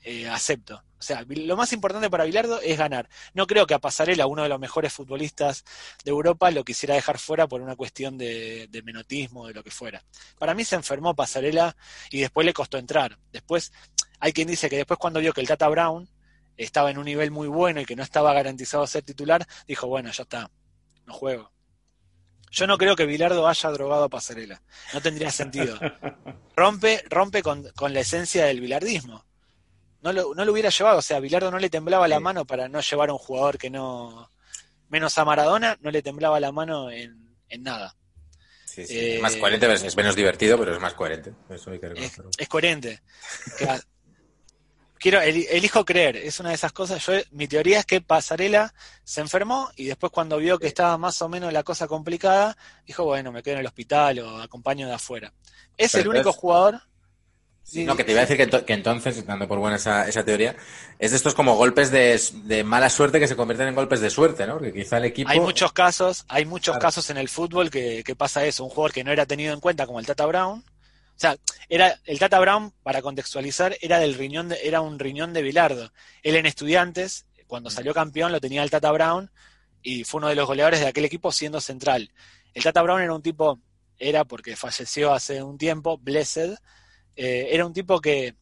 eh, acepto. O sea, lo más importante para Bilardo es ganar. No creo que a Pasarela, uno de los mejores futbolistas de Europa, lo quisiera dejar fuera por una cuestión de, de menotismo, de lo que fuera. Para mí se enfermó Pasarela y después le costó entrar. Después, hay quien dice que después cuando vio que el Tata Brown estaba en un nivel muy bueno y que no estaba garantizado ser titular, dijo, bueno, ya está, no juego. Yo no creo que Bilardo haya drogado a Pasarela. No tendría sentido. Rompe, rompe con, con la esencia del bilardismo. No lo, no lo hubiera llevado, o sea, Bilardo no le temblaba la mano para no llevar a un jugador que no. Menos a Maradona, no le temblaba la mano en, en nada. Sí, sí. Eh, Es más coherente, es menos divertido, pero es más coherente. Eso hay que Es, reconocerlo. es coherente. Quiero, eli- elijo creer, es una de esas cosas. Yo, mi teoría es que Pasarela se enfermó y después cuando vio que estaba más o menos la cosa complicada, dijo, bueno, me quedo en el hospital o acompaño de afuera. Es Pero el único jugador. Sí, no, que te iba a decir que, ento- que entonces, dando por buena esa, esa teoría, es de estos como golpes de, de mala suerte que se convierten en golpes de suerte, ¿no? Porque quizá el equipo... Hay muchos casos, hay muchos Claro. casos en el fútbol que, que pasa eso. Un jugador que no era tenido en cuenta como el Tata Brown. O sea, era el Tata Brown, para contextualizar, era del riñón de- era un riñón de Bilardo. Él en estudiantes, cuando salió campeón, lo tenía el Tata Brown y fue uno de los goleadores de aquel equipo siendo central. El Tata Brown era un tipo, era porque falleció hace un tiempo, Blessed, eh, era un tipo que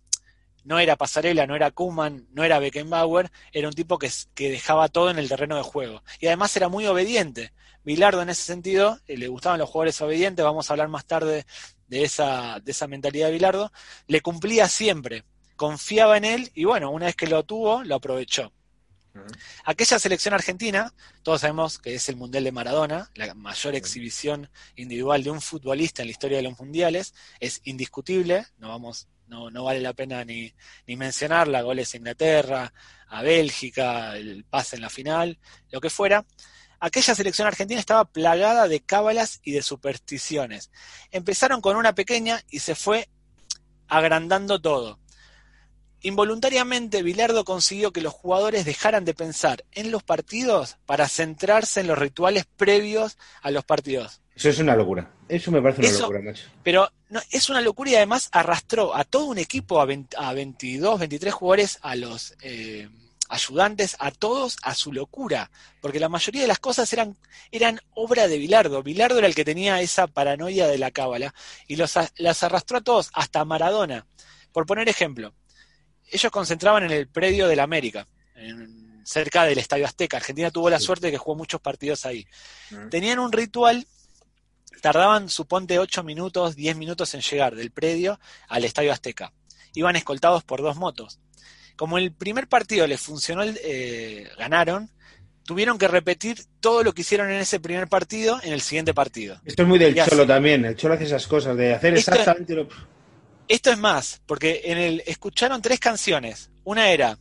no era Pasarela, no era Kuman, no era Beckenbauer, era un tipo que, que dejaba todo en el terreno de juego. Y además era muy obediente. Bilardo en ese sentido, eh, le gustaban los jugadores obedientes, vamos a hablar más tarde de esa, de esa mentalidad de Bilardo, le cumplía siempre, confiaba en él y bueno, una vez que lo tuvo, lo aprovechó. Aquella selección argentina, todos sabemos que es el Mundial de Maradona, la mayor exhibición individual de un futbolista en la historia de los mundiales, es indiscutible, no vamos, no, no vale la pena ni, ni mencionarla, goles a Inglaterra, a Bélgica, el pase en la final, lo que fuera. Aquella selección argentina estaba plagada de cábalas y de supersticiones. Empezaron con una pequeña y se fue agrandando todo. Involuntariamente, Bilardo consiguió que los jugadores dejaran de pensar en los partidos para centrarse en los rituales previos a los partidos. Eso es una locura. Eso me parece una Eso- locura, macho. Pero no, es una locura y además arrastró a todo un equipo, a, 20 a 22, 23 jugadores, a los eh, ayudantes, a todos a su locura. Porque la mayoría de las cosas eran, eran obra de Bilardo. Bilardo era el que tenía esa paranoia de la cábala y los, las arrastró a todos, hasta Maradona. Por poner ejemplo, ellos concentraban en el predio de la América, en cerca del Estadio Azteca. Argentina tuvo la suerte de que jugó muchos partidos ahí. Tenían un ritual, tardaban, suponte, 8 minutos, 10 minutos en llegar del predio al Estadio Azteca. Iban escoltados por dos motos. Como el primer partido les funcionó, eh, ganaron, tuvieron que repetir todo lo que hicieron en ese primer partido en el siguiente partido. Esto es muy del Y así. Cholo también. El Cholo hace esas cosas, de hacer Esto- exactamente lo... Esto es más, porque en el escucharon tres canciones. Una era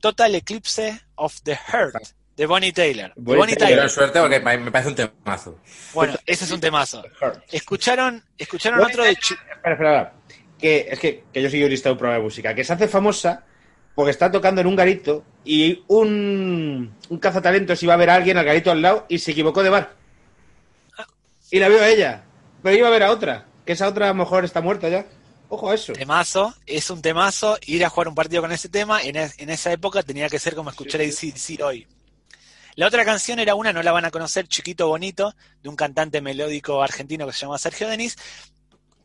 Total Eclipse of the Heart de Bonnie Taylor. Bonnie Bonnie Taylor. Suerte porque me parece un temazo. Bueno, ese es un temazo. Escucharon, escucharon Bonnie otro de Espera, espera, espera. Que es que, que yo soy guionista de un programa de música, que se hace famosa porque está tocando en un garito y un, un cazatalentos iba a ver a alguien al garito al lado y se equivocó de bar. Y la vio a ella, pero iba a ver a otra, que esa otra a lo mejor está muerta ya. Ojo a eso. temazo, es un temazo, ir a jugar un partido con ese tema, en, es- en esa época tenía que ser como escuchar a AC/DC hoy. La otra canción era una, no la van a conocer, Chiquito Bonito, de un cantante melódico argentino que se llama Sergio Denis.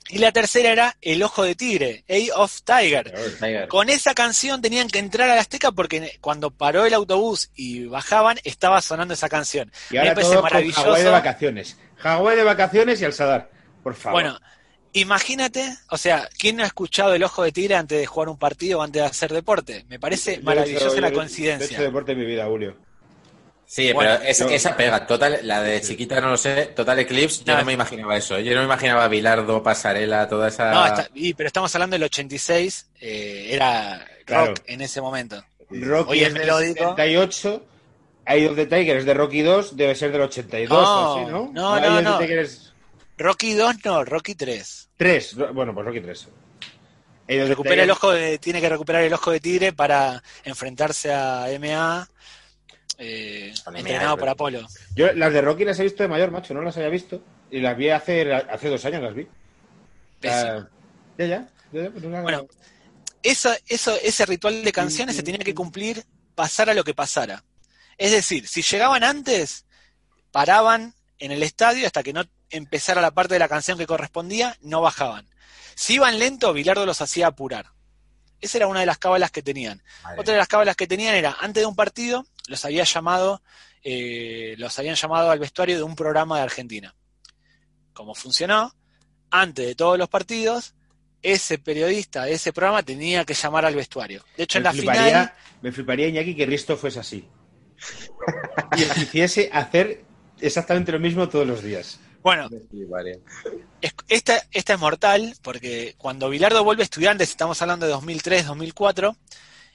Y la tercera era El Ojo de Tigre, A of Tiger. Con esa canción tenían que entrar a la Azteca porque cuando paró el autobús y bajaban, estaba sonando esa canción. Y ahora me parece todo con maravilloso. Hawái de vacaciones. Hawái de vacaciones y al Sadar. Por favor. Bueno, imagínate, o sea, ¿quién no ha escuchado el ojo de tigre antes de jugar un partido o antes de hacer deporte? Me parece Yo maravillosa la yo he- He hecho coincidencia. deporte en mi vida, Julio. Sí, Bueno, pero esa, yo- esa pega. Total, la de chiquita no lo sé. Total Eclipse, yo No. no me imaginaba eso. Yo no me imaginaba Bilardo, Pasarela, toda esa. No, está- y- pero estamos hablando del 86, eh, era Claro. rock en ese momento. Rocky Hoy es es del melódico. 78. Eye of the Tiger es de Rocky 2, debe ser del 82 No, o así, ¿no? no, no, no. Es Rocky 2 no, Rocky 3. 3. Bueno, pues Rocky 3. Eye of the Recupera el Tiger- ojo de, tiene que recuperar el ojo de tigre para enfrentarse a MA, eh, entrenado por Apolo. Yo las de Rocky las he visto de mayor, macho, no las había visto. Y las vi hace, hace dos años, las vi. Ah, ya, ya. ya, ya, pues no- Bueno, eso, eso, ese ritual de canciones se tenía que cumplir pasara lo que pasara. Es decir, si llegaban antes, paraban en el estadio hasta que no empezara la parte de la canción que correspondía, no bajaban. Si iban lento, Bilardo los hacía apurar. Esa era una de las cábalas que tenían. Otra de las cábalas que tenían era, antes de un partido, los había llamado, eh, los habían llamado al vestuario de un programa de Argentina. Como funcionó, antes de todos los partidos, ese periodista de ese programa tenía que llamar al vestuario. De hecho, en me la fliparía, final, me fliparía, Iñaki, que Risto fuese así. [LAUGHS] y hiciese hacer exactamente lo mismo todos los días. bueno, es- esta, esta es mortal, porque cuando Bilardo vuelve a estudiantes, estamos hablando de 2003, 2004,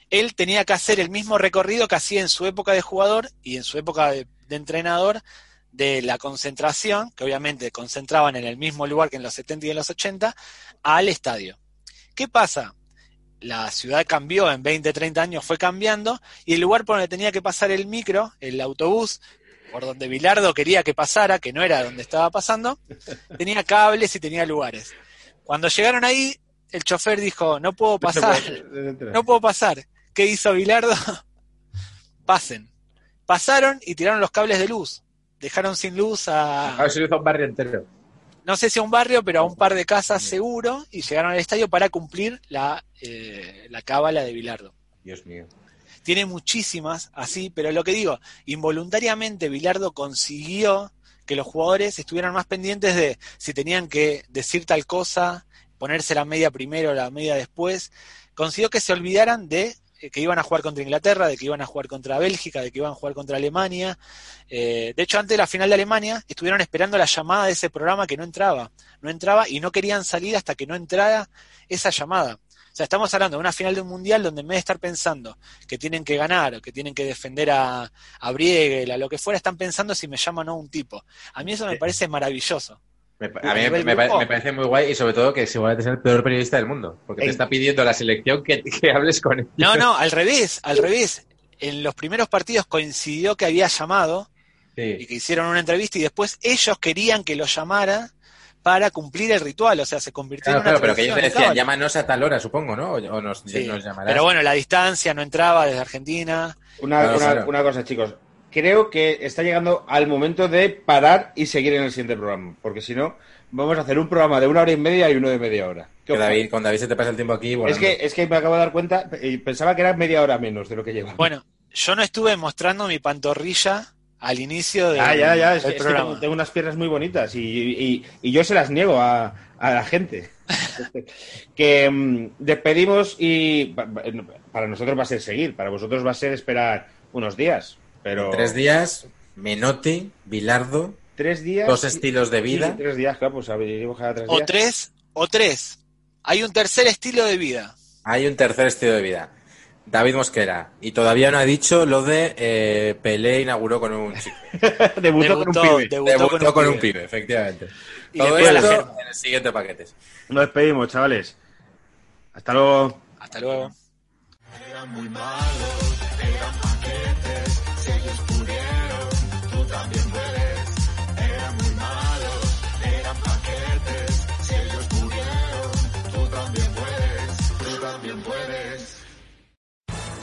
él tenía que hacer el mismo recorrido que hacía en su época de jugador y en su época de, de entrenador de la concentración, que obviamente concentraban en el mismo lugar que en los 70 y en los 80, al estadio. ¿Qué pasa? La ciudad cambió en 20, 30 años, fue cambiando, y el lugar por donde tenía que pasar el micro, el autobús, por donde Bilardo quería que pasara, que no era donde estaba pasando, [LAUGHS] tenía cables y tenía lugares. Cuando llegaron ahí, el chofer dijo, no puedo pasar, no puedo pasar. ¿Qué hizo Bilardo? [LAUGHS] Pasen. Pasaron y tiraron los cables de luz. Dejaron sin luz a, A ver si lo hizo un barrio entero. no sé si a un barrio, pero a un par de casas seguro, y llegaron al estadio para cumplir la, eh, la cábala de Bilardo. Dios mío. Tiene muchísimas así, pero lo que digo, involuntariamente Bilardo consiguió que los jugadores estuvieran más pendientes de si tenían que decir tal cosa, ponerse la media primero, la media después. Consiguió que se olvidaran de que iban a jugar contra Inglaterra, de que iban a jugar contra Bélgica, de que iban a jugar contra Alemania. Eh, de hecho, antes de la final de Alemania, estuvieron esperando la llamada de ese programa que no entraba. No entraba y no querían salir hasta que no entrara esa llamada. O sea, estamos hablando de una final de un mundial donde en vez de estar pensando que tienen que ganar o que tienen que defender a, a Briegel, a lo que fuera, están pensando si me llama o no un tipo. A mí eso me parece maravilloso. Me A mí me, parece muy guay y sobre todo que seguramente es el peor periodista del mundo. Porque te está pidiendo la selección que, que hables con él. No, no, al revés, al revés. En los primeros partidos coincidió que había llamado y que hicieron una entrevista y después ellos querían que lo llamara para cumplir el ritual, o sea, se convirtió Claro, en una claro, pero que ellos decían, llámanos a tal hora, supongo, ¿no? O, o nos, Sí, nos llamarás. Pero bueno, la distancia no entraba desde Argentina. Una, Claro, una- claro. una cosa, chicos. Creo que está llegando al momento de parar y seguir en el siguiente programa. Porque si no, vamos a hacer un programa de una hora y media y uno de media hora. ¿Qué Que David, con David se te pasa el tiempo aquí. Es que, es que me acabo de dar cuenta y pensaba que era media hora menos de lo que lleva. Bueno, yo no estuve mostrando mi pantorrilla al inicio del, Ah, ya, ya, es, que- es que programa. tengo, tengo unas piernas muy bonitas y, y- y yo se las niego a, a la gente. [LAUGHS] que mm, despedimos y pa- pa- para nosotros va a ser seguir, para vosotros va a ser esperar unos días. Pero Tres días, Menotti, Bilardo, tres días. dos estilos de vida. Sí, tres días, claro, pues cada tres O días. tres, o tres. Hay un tercer estilo de vida. Hay un tercer estilo de vida. David Mosquera. Y todavía no ha dicho lo de eh, Pelé inauguró con un chico. [LAUGHS] Debutó, con un pibe. debutó Debutó con un pibe. pibe, efectivamente. Y Todo esto gente- en el siguiente paquete. Nos despedimos, chavales. Hasta luego. Hasta luego.